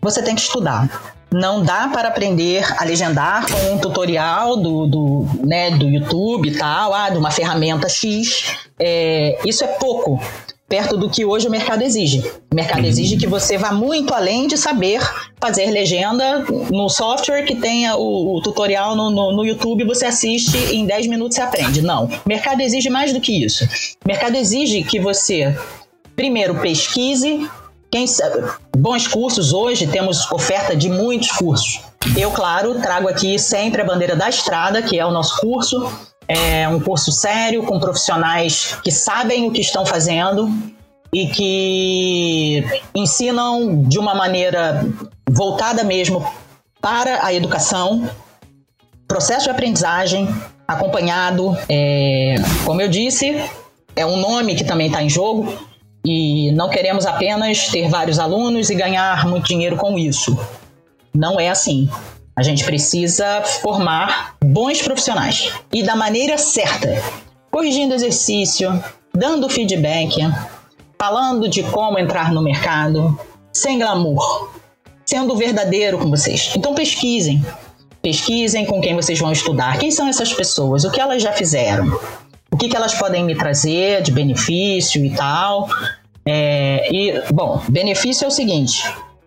Você tem que estudar. Não dá para aprender a legendar com um tutorial do, do, né, do YouTube e tal, ah, de uma ferramenta X. É, isso é pouco perto do que hoje o mercado exige. O mercado uhum. exige que você vá muito além de saber fazer legenda no software que tenha o, o tutorial no, no, no, YouTube, você assiste e em 10 minutos você aprende. Não. O mercado exige mais do que isso. O mercado exige que você, primeiro, pesquise, quem sabe, bons cursos hoje temos oferta de muitos cursos. Eu, claro, trago aqui sempre a bandeira da estrada, que é o nosso curso. É um curso sério com profissionais que sabem o que estão fazendo e que ensinam de uma maneira voltada mesmo para a educação, processo de aprendizagem acompanhado. É, como eu disse, é um nome que também está em jogo. E não queremos apenas ter vários alunos e ganhar muito dinheiro com isso. Não é assim. A gente precisa formar bons profissionais e da maneira certa, corrigindo exercício, dando feedback, falando de como entrar no mercado, sem glamour, sendo verdadeiro com vocês. Então pesquisem. Pesquisem com quem vocês vão estudar. Quem são essas pessoas? O que elas já fizeram? o que, que elas podem me trazer de benefício e tal. É, e, bom, benefício é o seguinte: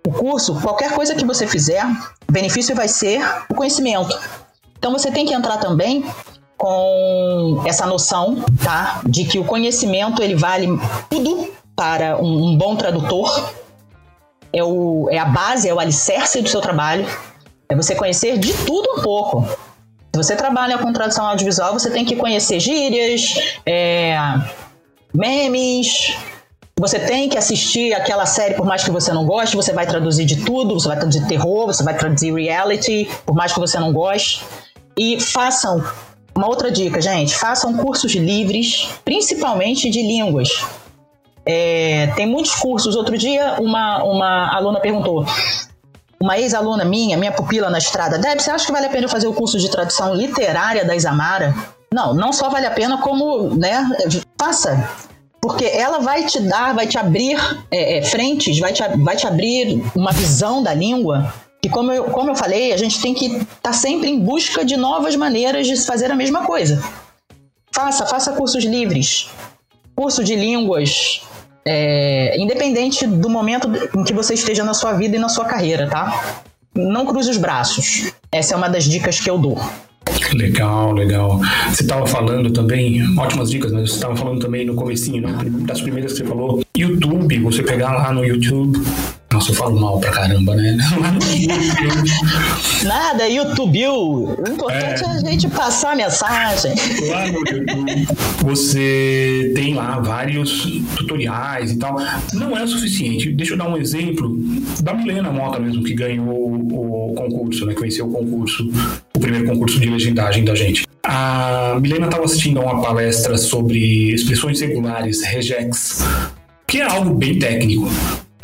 o curso, qualquer coisa que você fizer, benefício vai ser o conhecimento. Então você tem que entrar também com essa noção, tá? De que o conhecimento ele vale tudo para um, um bom tradutor. É, o, é a base, é o alicerce do seu trabalho. É você conhecer de tudo um pouco. Se você trabalha com tradução audiovisual, você tem que conhecer gírias, é, memes. Você tem que assistir aquela série, por mais que você não goste, você vai traduzir de tudo, você vai traduzir terror, você vai traduzir reality, por mais que você não goste. E façam uma outra dica, gente: façam cursos livres, principalmente de línguas. É, tem muitos cursos. Outro dia, uma, uma aluna perguntou: uma ex-aluna minha, minha pupila na estrada, Deb, você acha que vale a pena eu fazer o curso de tradução literária da Isamara? Não, não só vale a pena, como, né, faça. Porque ela vai te dar, vai te abrir é, é, frentes, vai te, vai te abrir uma visão da língua. E como eu, como eu falei, a gente tem que estar tá sempre em busca de novas maneiras de fazer a mesma coisa. Faça, faça cursos livres. Curso de línguas, é, independente do momento em que você esteja na sua vida e na sua carreira, tá? Não cruze os braços. Essa é uma das dicas que eu dou. Legal, legal. Você estava falando também, ótimas dicas, mas você estava falando também no comecinho, né? Das primeiras que você falou. YouTube, você pegar lá no YouTube, nossa, eu falo mal pra caramba, né? [LAUGHS] Nada, YouTube. O importante é. é. a gente passar a mensagem. Lá no YouTube, você tem lá vários tutoriais e tal. Não é o suficiente. Deixa eu dar um exemplo da Milena Mota mesmo, que ganhou o, o concurso, né? Que venceu o concurso, o primeiro concurso de legendagem da gente. A Milena estava assistindo a uma palestra sobre expressões regulares, regex, que é algo bem técnico.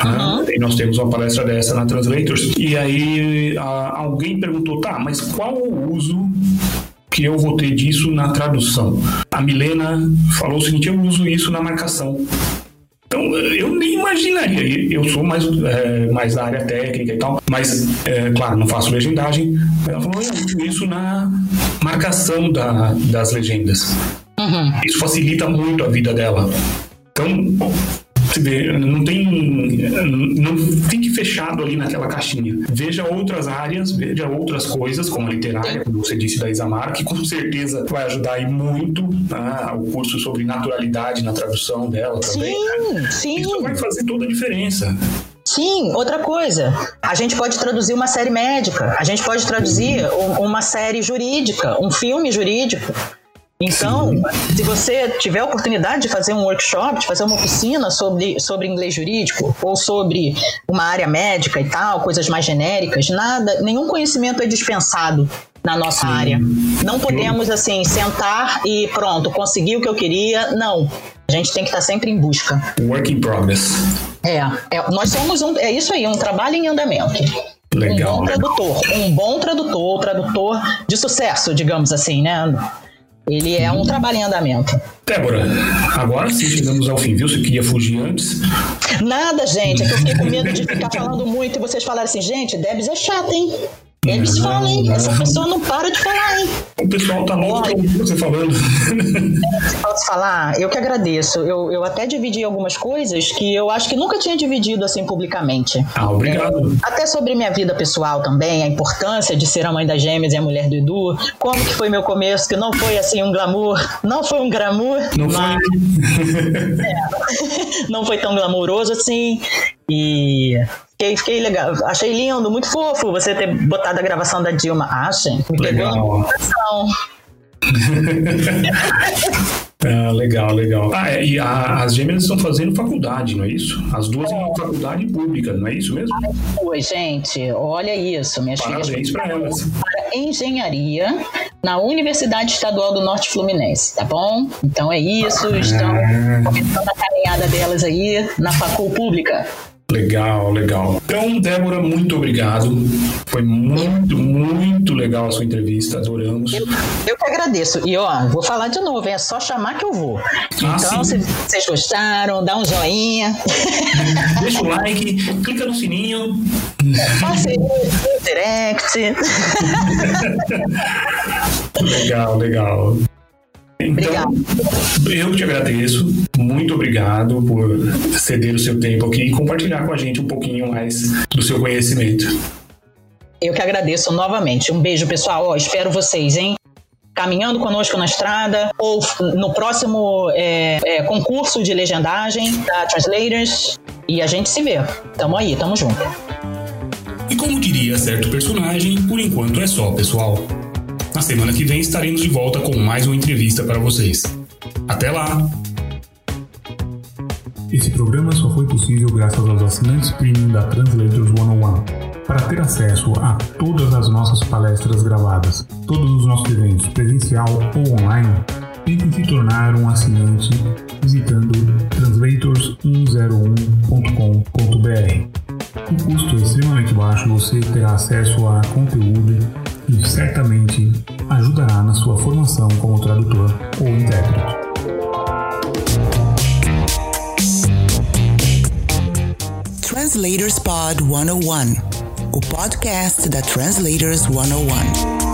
Uhum. E nós temos uma palestra dessa na Translators. E aí a, alguém perguntou, tá, mas qual o uso que eu vou ter disso na tradução? A Milena falou o seguinte: eu uso isso na marcação. Então, eu nem imaginaria. Eu sou mais, é, mais da área técnica e tal, mas, é, claro, não faço legendagem. Ela falou: eu uso isso na marcação da, das legendas. Uhum. Isso facilita muito a vida dela. Então, você vê, não tem. Não fique fechado ali naquela caixinha. Veja outras áreas, veja outras coisas, como a literária, como você disse da Isamar, que com certeza vai ajudar aí muito ah, o curso sobre naturalidade na tradução dela também. Sim, né? sim. Isso vai fazer toda a diferença. Sim, outra coisa. A gente pode traduzir uma série médica, a gente pode traduzir uma série jurídica, um filme jurídico. Então, Sim. se você tiver a oportunidade de fazer um workshop, de fazer uma oficina sobre, sobre inglês jurídico ou sobre uma área médica e tal, coisas mais genéricas, nada, nenhum conhecimento é dispensado na nossa Sim. área. Não podemos assim sentar e pronto, consegui o que eu queria. Não. A gente tem que estar sempre em busca. Work in progress. É, é nós somos um, é isso aí, um trabalho em andamento. Legal. Um bom tradutor, um bom tradutor, tradutor de sucesso, digamos assim, né? Ele é um trabalho em andamento. Débora, agora sim chegamos ao fim, viu? Você queria fugir antes? Nada, gente. É que eu fiquei com medo de ficar falando muito e vocês falarem assim, gente, Debs é chata, hein? Eles falam, hein? Essa pessoa não para de falar, hein? O pessoal tá louco com você falando. [LAUGHS] Posso falar? Eu que agradeço. Eu, eu até dividi algumas coisas que eu acho que nunca tinha dividido assim publicamente. Ah, obrigado. É, até sobre minha vida pessoal também, a importância de ser a mãe das gêmeas e a mulher do Edu. Como que foi meu começo, que não foi assim um glamour. Não foi um glamour. Não mas, foi. [LAUGHS] É, [LAUGHS] não foi tão glamouroso assim. E Fiquei, fiquei legal. Achei lindo, muito fofo você ter botado a gravação da Dilma. Achem. Me pegou no coração. [LAUGHS] ah, legal, legal. Ah, é, e a, as gêmeas estão fazendo faculdade, não é isso? As duas é. em faculdade pública, não é isso mesmo? Oi, gente, olha isso. Minhas Parabéns filhas para elas. Para engenharia na Universidade Estadual do Norte Fluminense, tá bom? Então é isso, ah. estão começando a caminhada delas aí na facul pública. Legal, legal. Então, Débora, muito obrigado. Foi muito, muito legal a sua entrevista. Adoramos. Eu, eu que agradeço. E ó, vou falar de novo, é só chamar que eu vou. Ah, então, se vocês gostaram, dá um joinha. [LAUGHS] Deixa o like, clica no sininho. No direct. [LAUGHS] legal, legal. Então, eu te agradeço. Muito obrigado por ceder o seu tempo aqui e compartilhar com a gente um pouquinho mais do seu conhecimento. Eu que agradeço novamente. Um beijo, pessoal. Oh, espero vocês, hein? Caminhando conosco na estrada ou no próximo é, é, concurso de legendagem da Translators. E a gente se vê. Tamo aí, tamo junto. E como diria certo personagem, por enquanto é só, pessoal. Na semana que vem estaremos de volta com mais uma entrevista para vocês. Até lá! Esse programa só foi possível graças aos assinantes premium da Translators 101. Para ter acesso a todas as nossas palestras gravadas, todos os nossos eventos presencial ou online, tente se tornar um assinante visitando translators101.com.br. O custo é extremamente baixo, você terá acesso a conteúdo e certamente ajudará na sua formação como tradutor ou intérprete. Translators Pod 101, o podcast da Translators 101.